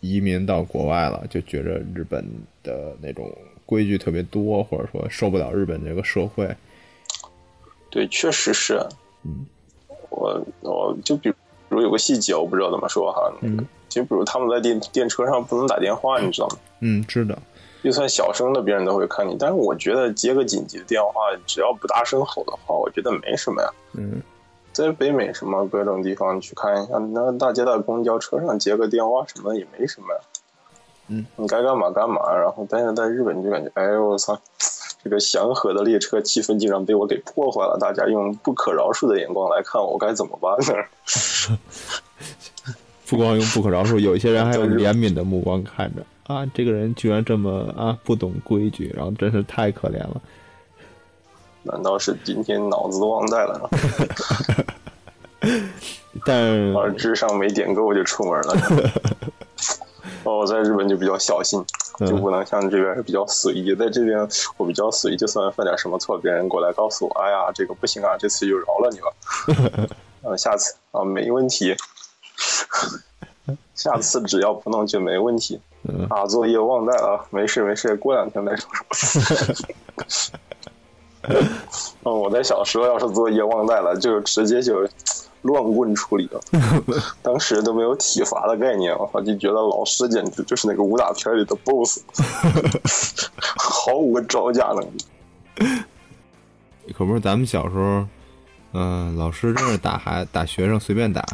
移民到国外了，就觉着日本的那种规矩特别多，或者说受不了日本这个社会。对，确实是。嗯，我我就比如有个细节，我不知道怎么说哈。嗯，就比如他们在电电车上不能打电话，你知道吗？嗯，知道。就算小声的，别人都会看你。但是我觉得接个紧急的电话，只要不大声吼的话，我觉得没什么呀。嗯，在北美什么各种地方去看一下，那大街的公交车上接个电话什么的也没什么呀。嗯，你该干嘛干嘛。然后，但是在日本就感觉，哎呦我操，这个祥和的列车气氛竟然被我给破坏了。大家用不可饶恕的眼光来看我，该怎么办呢？不光用不可饶恕，有一些人还用怜悯的目光看着啊，这个人居然这么啊不懂规矩，然后真是太可怜了。难道是今天脑子忘带了，但 而智商没点够就出门了？哦，我在日本就比较小心，嗯就不能像这边比较随意。在这边我比较随意，就算犯点什么错，别人过来告诉我，哎呀，这个不行啊，这次就饶了你了。呃，下次啊，没问题。下次只要不弄就没问题。嗯啊，作业忘带了，没事没事，过两天再说说。嗯，我在小时候要是作业忘带了，就直接就乱棍处理了。当时都没有体罚的概念，我靠，就觉得老师简直就是那个武打片里的 BOSS，毫无招架能力。可不是咱们小时候，嗯、老师真是打孩打学生随便打，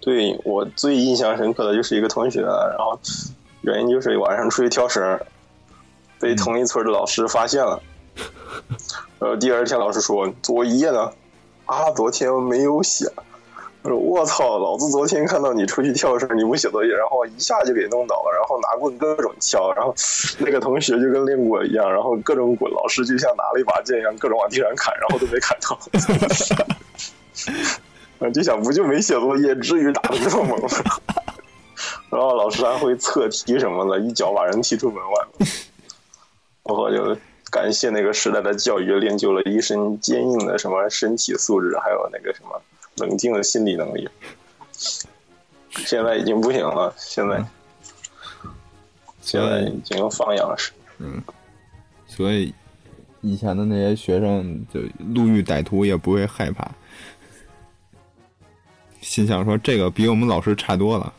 对我最印象深刻的就是一个同学，然后原因就是晚上出去跳绳，被同一村的老师发现了。然后 第二天老师说作业呢？啊，昨天没有写。我说我操，老子昨天看到你出去跳绳，你不写作业，然后一下就给弄倒了，然后拿棍各种敲，然后那个同学就跟练过一样，然后各种滚，老师就像拿了一把剑一样，各种往地上砍，然后都没砍到。我 就想，不就没写作业，至于打的这么猛吗？然后老师还会测题什么的，一脚把人踢出门外了。然后就感谢那个时代的教育，练就了一身坚硬的什么身体素质，还有那个什么冷静的心理能力。现在已经不行了，现在现在已经放养式。嗯所以以前的那些学生就路遇歹徒也不会害怕，心想说这个比我们老师差多了。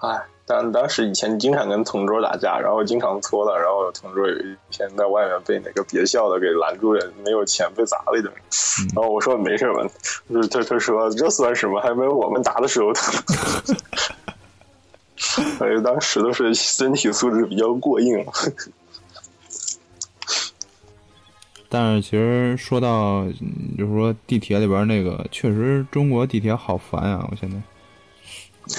哎，但当时以前经常跟同桌打架，然后经常搓了，然后同桌有一天在外面被哪个别校的给拦住了，没有钱被砸了一顿。然后我说没事吧，就是他他说这算什么，还没有我们打的时候疼。哎，当时都是身体素质比较过硬。但是其实说到，嗯就是说地铁里边那个，确实中国地铁好烦啊！我现在，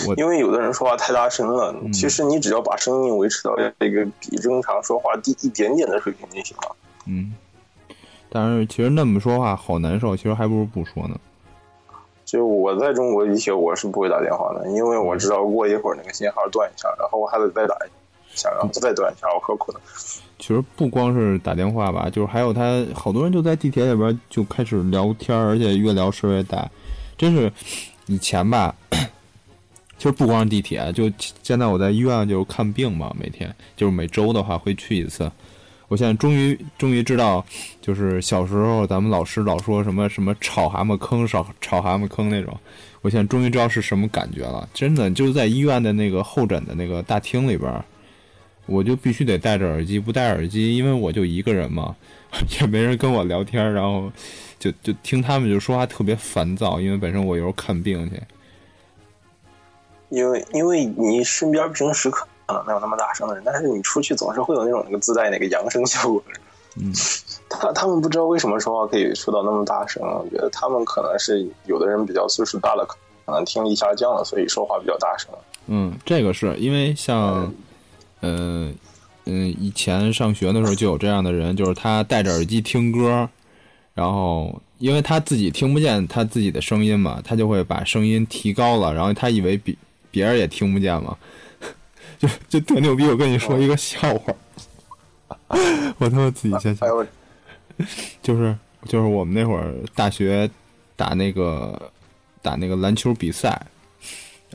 我因为有的人说话太大声了，其实你只要把声音维持到一个比正常说话低一点点的水平就行了。嗯，但是其实那么说话好难受，其实还不如不说呢。就我在中国地铁，我是不会打电话的，因为我知道过一会儿那个信号断一下，然后我还得再打一下，然后再断一下，我可苦了。其实不光是打电话吧，就是还有他好多人就在地铁里边就开始聊天，而且越聊声越大，真是以前吧。其实不光是地铁，就现在我在医院就是看病嘛，每天就是每周的话会去一次。我现在终于终于知道，就是小时候咱们老师老说什么什么炒蛤蟆坑、炒炒蛤蟆坑那种，我现在终于知道是什么感觉了。真的就是在医院的那个候诊的那个大厅里边，我就必须得戴着耳机，不戴耳机，因为我就一个人嘛，也没人跟我聊天，然后就就听他们就说话特别烦躁，因为本身我有时候看病去。因为因为你身边平时可能没有那么大声的人，但是你出去总是会有那种那个自带那个扬声效果。嗯，他他们不知道为什么说话可以说到那么大声，我觉得他们可能是有的人比较岁数大了，可能听力下降了，所以说话比较大声。嗯，这个是因为像，嗯嗯，以前上学的时候就有这样的人，就是他戴着耳机听歌，然后因为他自己听不见他自己的声音嘛，他就会把声音提高了，然后他以为别别人也听不见吗，就就特牛逼。我跟你说一个笑话，我他妈自己先想哎，呦，就是就是我们那会儿大学打那个打那个篮球比赛，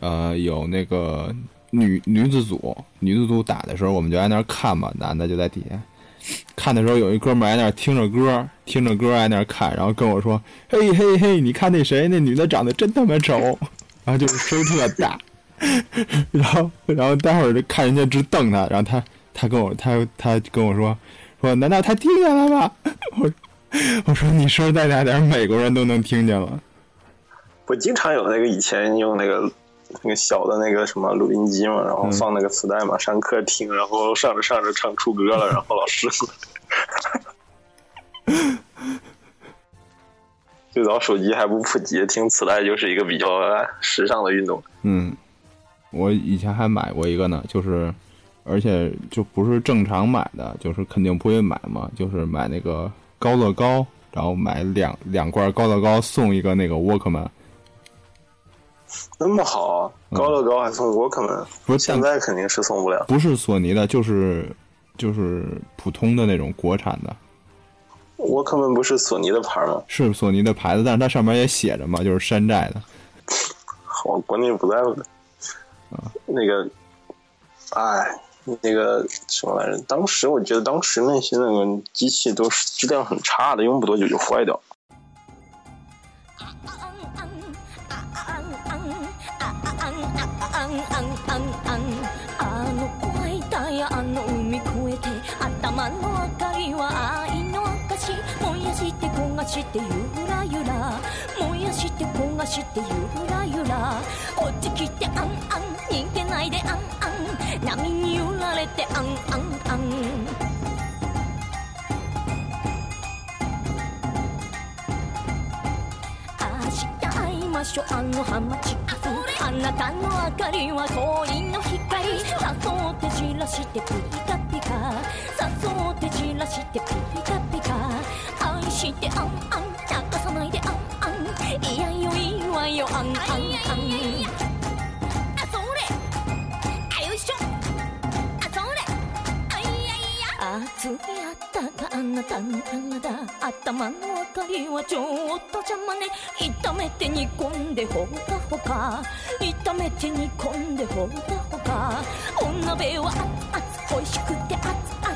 呃，有那个女女子组，女子组打的时候，我们就在那儿看嘛，男的就在底下看的时候，有一哥们儿在那儿听着歌，听着歌在那儿看，然后跟我说：“嘿嘿嘿，你看那谁，那女的长得真他妈丑。”然后就是声特大，然后然后待会儿就看人家直瞪他，然后他他跟我他他跟我说说，难道他听见了吗？我 我说你声儿再大点儿，美国人都能听见了。不经常有那个以前用那个那个小的那个什么录音机嘛，然后放那个磁带嘛，上课听，然后上着上着唱出歌了，然后老师。最早手机还不普及，听磁带就是一个比较时尚的运动。嗯，我以前还买过一个呢，就是而且就不是正常买的，就是肯定不会买嘛，就是买那个高乐高，然后买两两罐高乐高送一个那个沃克曼。那么好，高乐高还送沃克曼，不是现在肯定是送不了。不是索尼的，就是就是普通的那种国产的，沃克曼不是索尼的牌吗？是索尼的牌子，但是它上面也写着嘛，就是山寨的。我国内不在乎的。那个，哎，那个什么来着？当时我觉得当时那些那个机器都是质量很差的，用不多久就坏掉。あの子がいたやあの海越えて頭の明かりは愛の証燃やして焦がしてゆらゆら。燃やして焦がしてゆらゆら。落ちきてあんあん逃げないであんあん波に揺られてあんあんあん明日会いましょう。あの浜近く。あなたの明かりは恋の光。誘って散らしてピカピカ。誘って散らしてピカピカ。してあんあん泣かさないであんあん。いやよいわよあんあんあん。あそれ。あよいしょ。あそれ。あいやいや。熱いあったかあなたの体頭の明かりはちょっと邪魔ね。炒めて煮込んでほかほか。炒めて煮込んでほかほか。お鍋は熱々美味しくて熱々。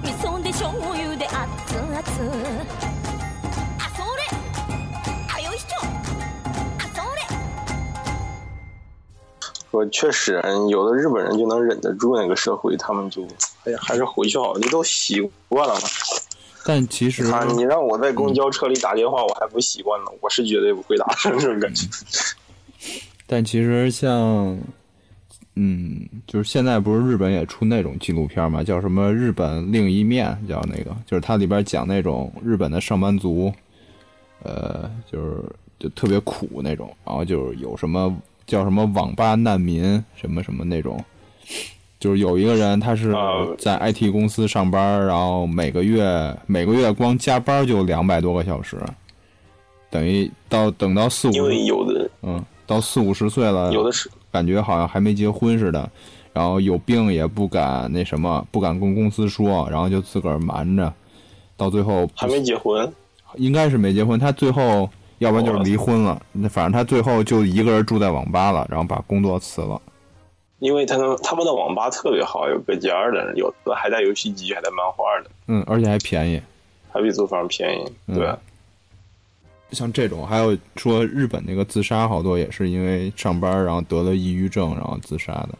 味噌で醤油で熱々。说确实，有的日本人就能忍得住那个社会，他们就，哎呀，还是回去好了，你都习惯了嘛。但其实啊，你让我在公交车里打电话，我还不习惯呢，我是绝对不会打的这种感觉。但其实像，嗯，就是现在不是日本也出那种纪录片嘛，叫什么《日本另一面》，叫那个，就是它里边讲那种日本的上班族，呃，就是就特别苦那种，然后就是有什么叫什么网吧难民什么什么那种，就是有一个人他是啊在 IT 公司上班，然后每个月每个月光加班就两百多个小时，等于到等到四五因为有的嗯，到四五十岁了，有的是感觉好像还没结婚似的，然后有病也不敢那什么，不敢跟公司说，然后就自个儿瞒着，到最后还没结婚，应该是没结婚，他最后要不然就是离婚了，那反正他最后就一个人住在网吧了，然后把工作辞了。因为他们他们的网吧特别好，有个家的，有的还带游戏机，还带漫画的，嗯，而且还便宜。还比租房便宜。嗯对，像这种，还有说日本那个自杀，好多也是因为上班然后得了抑郁症，然后自杀的。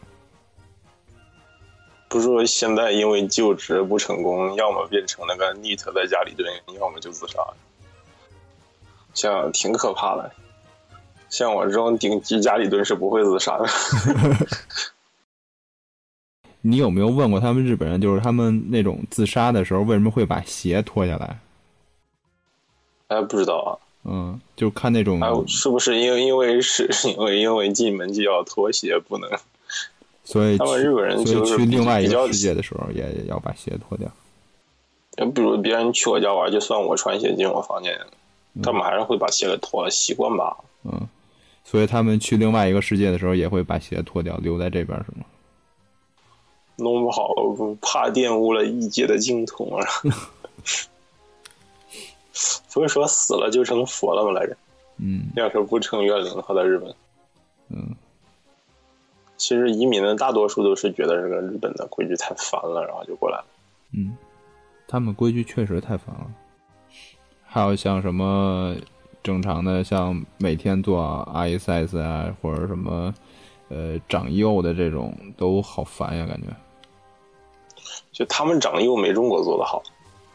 不是说现在因为就职不成功，要么变成那个 NEET 在家里蹲，要么就自杀，像挺可怕的。像我这种顶级家里蹲是不会自杀的。你有没有问过他们日本人，就是他们那种自杀的时候为什么会把鞋脱下来？哎，不知道啊，嗯，就看那种，哎，是不是因为因为是 因为因为进门就要脱鞋，不能？所以他们日本人就是去另外一个世界的时候也也要把鞋脱掉。比如别人去我家玩，就算我穿鞋进我房间，他们还是会把鞋给脱了，习惯吧。嗯，所以他们去另外一个世界的时候也会把鞋脱掉，留在这边是吗？弄不好怕玷污了异界的净土啊！不是说死了就成佛了吗？来着，嗯要是不成怨灵的话，在日本，嗯其实移民的大多数都是觉得这个日本的规矩太烦了，然后就过来了。嗯，他们规矩确实太烦了。还有像什么正常的，像每天做 ISS 啊，或者什么呃长幼的这种，都好烦呀，感觉。就他们长幼没中国做的好，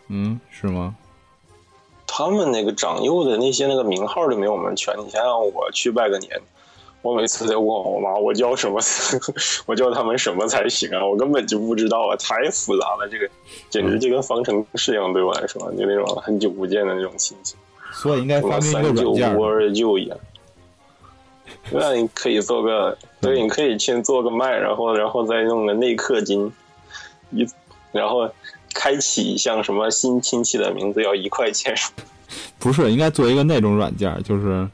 嗯，是吗？他们那个长幼的那些那个名号就没有我们全。你想想，我去拜个年，我每次得问我妈，我叫什么，我叫他们什么才行啊？我根本就不知道啊，太复杂了，这个简直就跟方程式一样，对我来说，就那种很久不见的那种亲戚，所以应该发明一个三舅软件儿。姑二舅一样。对啊，你可以做个，对，你可以先做个麦，然后然后再弄个内氪金，一，然后开启像什么新亲戚的名字要一块钱，不是，应该做一个那种软件，就是，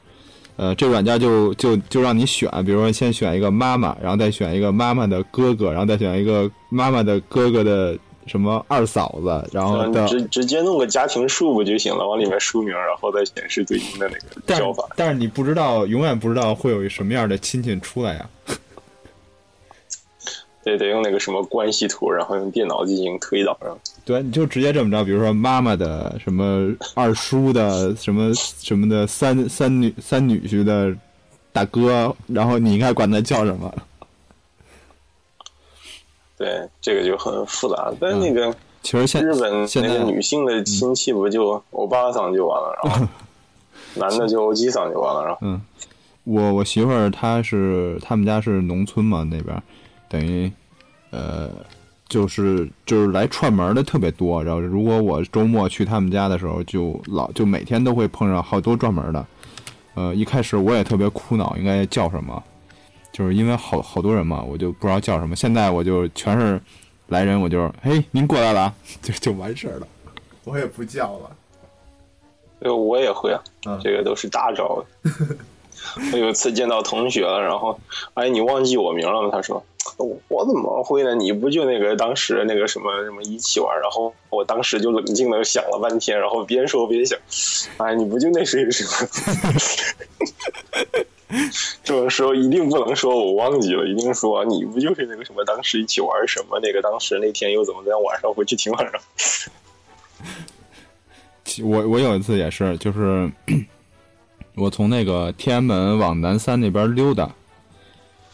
呃，这软件就就就让你选，比如说先选一个妈妈，然后再选一个妈妈的哥哥，然后再选一个妈妈的哥哥的什么二嫂子，然后的，嗯直直接弄个家庭树不就行了？往里面输名，然后再显示对应的那个叫法。但是你不知道，永远不知道会有什么样的亲戚出来呀。对，得用那个什么关系图，然后用电脑进行推导上。对，你就直接这么着，比如说妈妈的什么二叔的什么什么的三三女三女婿的大哥，然后你应该管他叫什么？对，这个就很复杂。但那个其实现日本现在那个女性的亲戚不就欧巴桑就完了，然后 男的就欧基桑就完了，然后嗯，我我媳妇儿她是他们家是农村嘛，那边儿等于呃就是就是来串门的特别多，然后如果我周末去他们家的时候，就老就每天都会碰上好多串门的。呃，一开始我也特别苦恼，应该叫什么，就是因为好好多人嘛，我就不知道叫什么。现在我就全是来人，我就嘿您过来了啊，就就完事儿了，我也不叫了。对，我也会啊，嗯这个都是大招。我有一次见到同学了，然后哎，你忘记我名了吗？他说我怎么会呢？你不就那个当时那个什么什么一起玩？然后我当时就冷静的想了半天，然后边说边想，哎，你不就那谁谁吗？这种时候一定不能说我忘记了，一定说你不就是那个什么当时一起玩什么那个当时那天又怎么怎样，晚上回去挺晚上。我我有一次也是，就是我从那个天安门往南三那边溜达，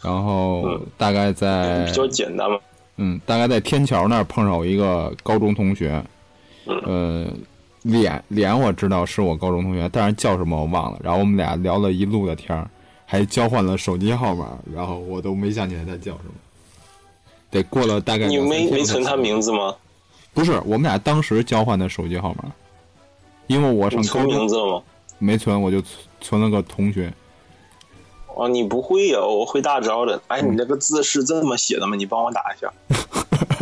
然后嗯大概在比较简单嘛，嗯，大概在天桥那儿碰上我一个高中同学，嗯呃，脸脸我知道是我高中同学，但是叫什么我忘了。然后我们俩聊了一路的天儿，还交换了手机号码，然后我都没想起来他叫什么。得过了大概你没没存他名字吗？不是，我们俩当时交换的手机号码，因为我上存高中名字了吗？没存，我就存存了个同学。哦，你不会呀、我会大招的。哎，嗯你那个字是这么写的吗？你帮我打一下，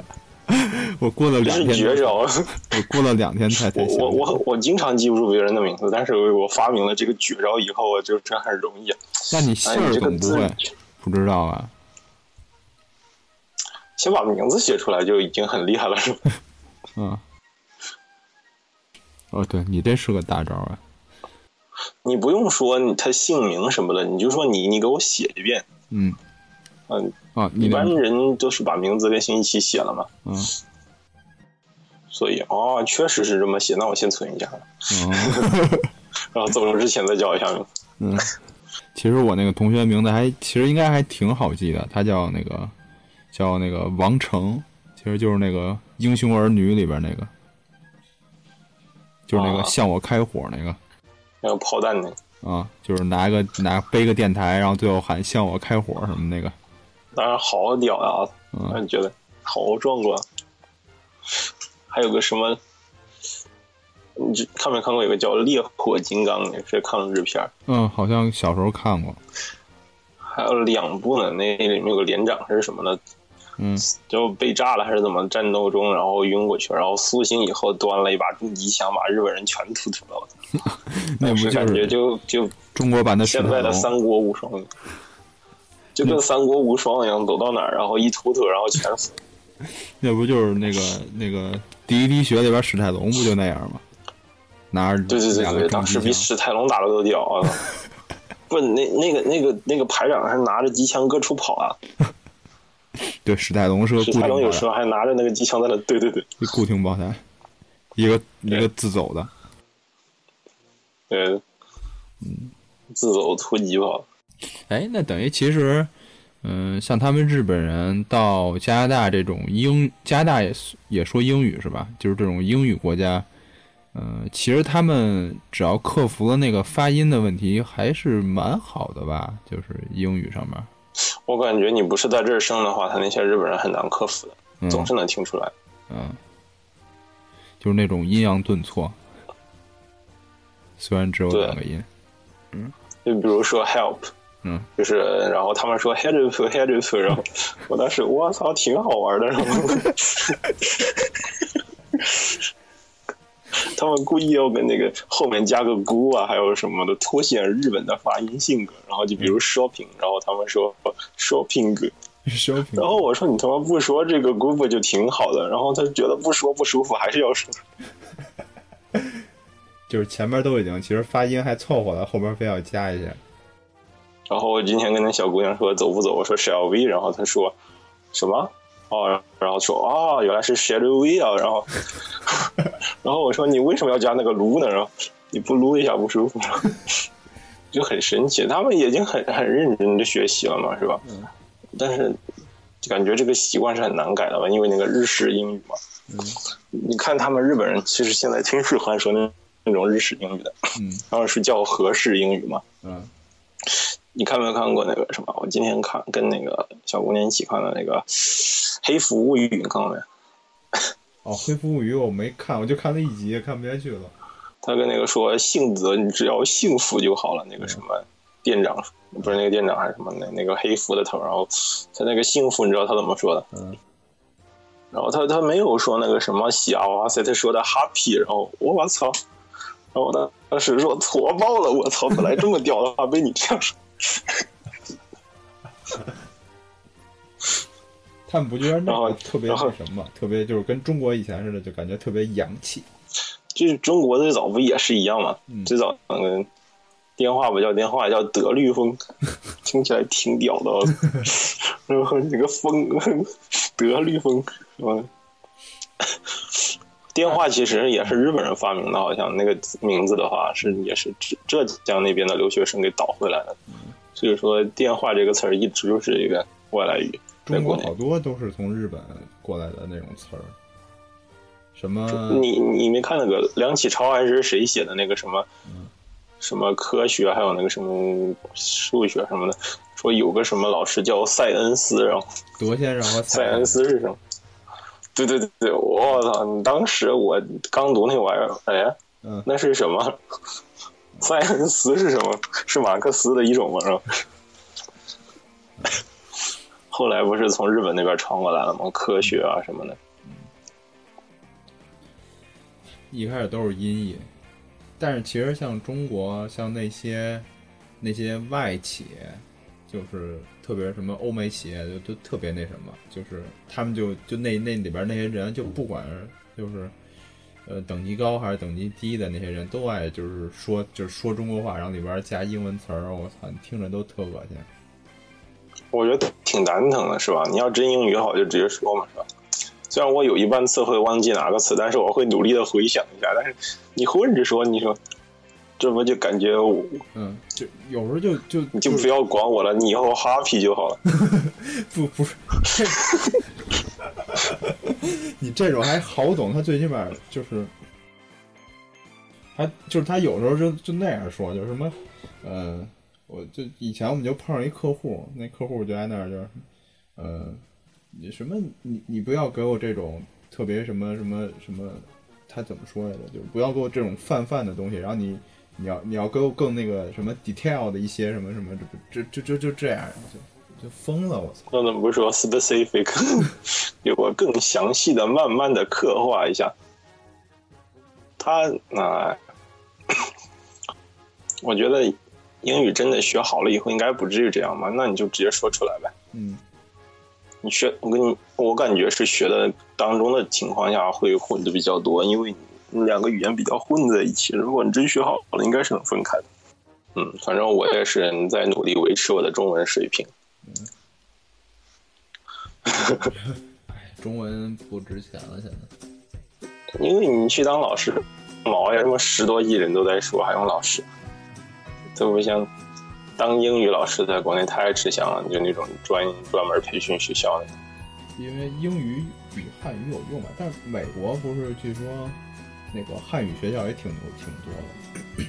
我过了两天，绝招。我过了两天才才我。我我我经常记不住别人的名字，但是我发明了这个绝招以后，我就真很容易啊。那你姓哎，你儿这个字总不会不知道啊？先把名字写出来就已经很厉害了，是吧？嗯。哦，对你这是个大招啊！你不用说你他姓名什么的，你就说你你给我写一遍，嗯，嗯，啊，一般人都是把名字跟姓一起写了嘛，嗯。所以哦，确实是这么写，那我先存一下，嗯 然后走了之前再叫一下名。嗯，其实我那个同学名字还其实应该还挺好记的，他叫那个叫那个王成，其实就是那个《英雄儿女》里边那个，就是那个啊。向我开火那个那个炮弹那个，啊，就是拿个拿背个电台，然后最后喊向我开火什么那个，当然好屌呀，嗯你觉得好壮观。还有个什么，你这看没看过有个叫《烈火金刚》的，是抗日片，嗯，好像小时候看过，还有两部呢，那那里面有个连长还是什么呢？嗯就被炸了还是怎么？战斗中然后晕过去，然后苏醒以后端了一把重机枪，把日本人全突突了。那不感觉就是就就中国版的现在的？三国无双，就跟三国无双一样，走到哪儿然后一突突，然后全死。那不就是那个那个第一滴血里边史泰龙不就那样吗？拿着对对对对，当时比，史泰龙打的都屌啊！不，那那个那个那个排长还拿着机枪各处跑啊！对，史泰龙是个固定史，泰龙有时候还拿着那个机枪在那，对对对一 固定爆胎，一个一个自走的。对，嗯，自走突击吧。哎，那等于其实，嗯、像他们日本人到加拿大这种英，加拿大也也说英语是吧？就是这种英语国家，嗯、其实他们只要克服了那个发音的问题，还是蛮好的吧？就是英语上面，我感觉你不是在这儿生的话，他那些日本人很难克服的，嗯。总是能听出来。嗯，就是那种阴阳顿挫，虽然只有对两个音，嗯。就比如说 help，嗯，就是然后他们说 help help，然后我当时我操，挺好玩的，然后 他们故意要跟那个后面加个 gu 啊，还有什么的，凸显日本的发音性格。然后就比如 shopping，然后他们说 shopping，shopping 然后我说你他妈不说这个 gu 不就挺好的？然后他觉得不说不舒服，还是要说。就是前面都已经其实发音还凑合了，后边非要加一下，然后我今天跟那小姑娘说走不走，我说 shall we，然后她说什么？哦，然后说啊、原来是 Shadow V 啊，然后 然后我说你为什么要加那个撸呢？然后你不撸一下不舒服吗？就很神奇，他们已经很很认真的学习了嘛，是吧？但是就感觉这个习惯是很难改的吧，因为那个日式英语嘛。你看他们日本人其实现在挺喜欢说那那种日式英语的，嗯然后是叫和式英语嘛。嗯你看没有看过那个什么？我今天看跟那个小姑娘一起看的那个《黑服物语》，你看过没？哦，《黑服物语》我没看，我就看了一集，看不下去了。他跟那个说幸子，你只要幸福就好了。那个什么店长不是那个店长还是什么那那个黑服的头，然后他那个幸福，你知道他怎么说的？嗯，然后他他没有说那个什么喜啊哇塞，他说的 happy，然后我操，然后他当时说挫爆了，我操，本来这么屌的话被你这样说。他们不觉得那特别然后那什么，特别就是跟中国以前似的，就感觉特别洋气。就是中国最早不也是一样吗？嗯最早嗯电话不叫电话，叫德律风，听起来挺屌的哦。然后那个风，德律风，嗯，电话其实也是日本人发明的，好像那个名字的话是也是浙浙江那边的留学生给倒回来的。所以说，电话这个词儿一直就是一个外来语，中国好。多都是从日本过来的那种词儿，什么你你没看那个梁启超还是谁写的那个什么、什么科学，还有那个什么数学什么的，说有个什么老师叫塞恩斯，然后罗先生和塞恩斯是什么？对对对对，我操！你当时我刚读那玩意儿，哎，嗯那是什么？塞恩斯是什么？是马克思的一种吗？是吧？后来不是从日本那边传过来了吗？科学啊什么的。一开始都是音译，但是其实像中国，像那些那些外企，就是特别什么欧美企业，就都特别那什么，就是他们就就那那里边那些人，就不管就是呃等级高还是等级低的那些人，都爱就是说就是说中国话，然后里边加英文词儿，我操，你听着都特恶心。我觉得挺蛋疼的，是吧？你要真英语好就直接说嘛，是吧？虽然我有一半次会忘记哪个词，但是我会努力的回想一下。但是你混着说，你说这不就感觉我嗯，就有时候就就你就不要管我了，你以后 happy 就好了。不不是，你这种还好懂，他最起码就是，他就是他有时候就就那样说，就是什么，呃，我就以前我们就碰上一客户，那客户就在那儿就是，呃，你什么你你不要给我这种特别什么什么什么，他怎么说来着？就是不要给我这种泛泛的东西，然后你你要你要更更那个什么 detail 的一些什么什么，这这就就就这样，就就疯了，我操！那怎么不说 specific，有个更详细的、慢慢的刻画一下？他啊、我觉得英语真的学好了以后，应该不至于这样吧？那你就直接说出来呗。嗯。你学，我跟你，我感觉是学的当中的情况下会混的比较多，因为你两个语言比较混在一起。如果你真学好了，应该是能分开的。嗯，反正我也是在努力维持我的中文水平。中文不值钱了，现在。因为你去当老师，毛呀，什么十多亿人都在说，还用老师？这不像当英语老师在国内太吃香了，就那种专专门培训学校的。因为英语比汉语有用嘛，但是美国不是据说那个汉语学校也挺多挺多的。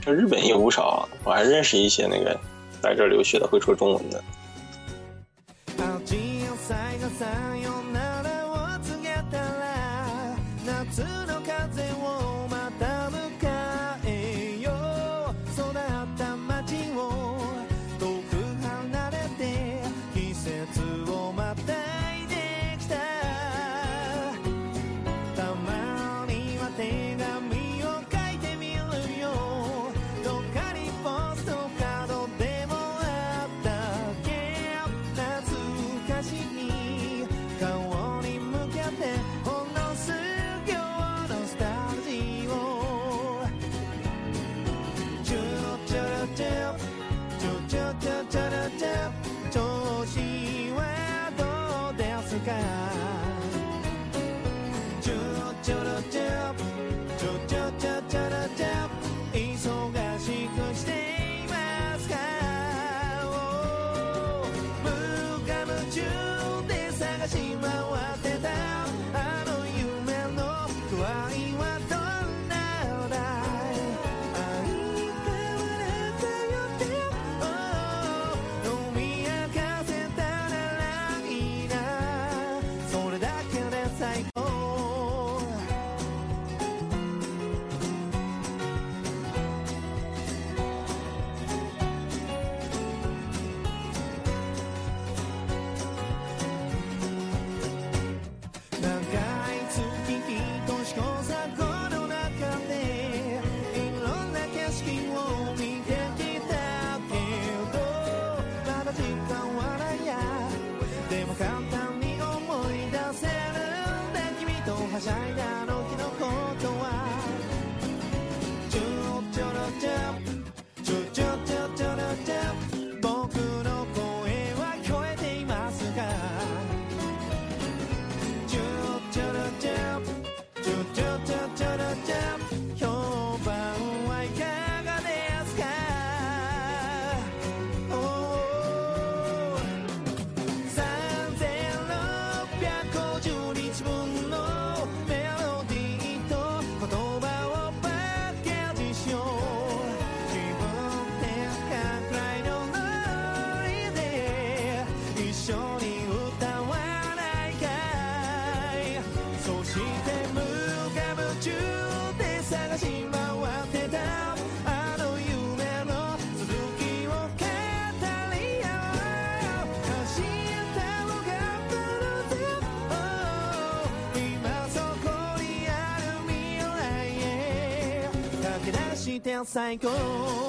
这日本也不少，我还认识一些那个来这儿留学的会说中文的。21-5 ans.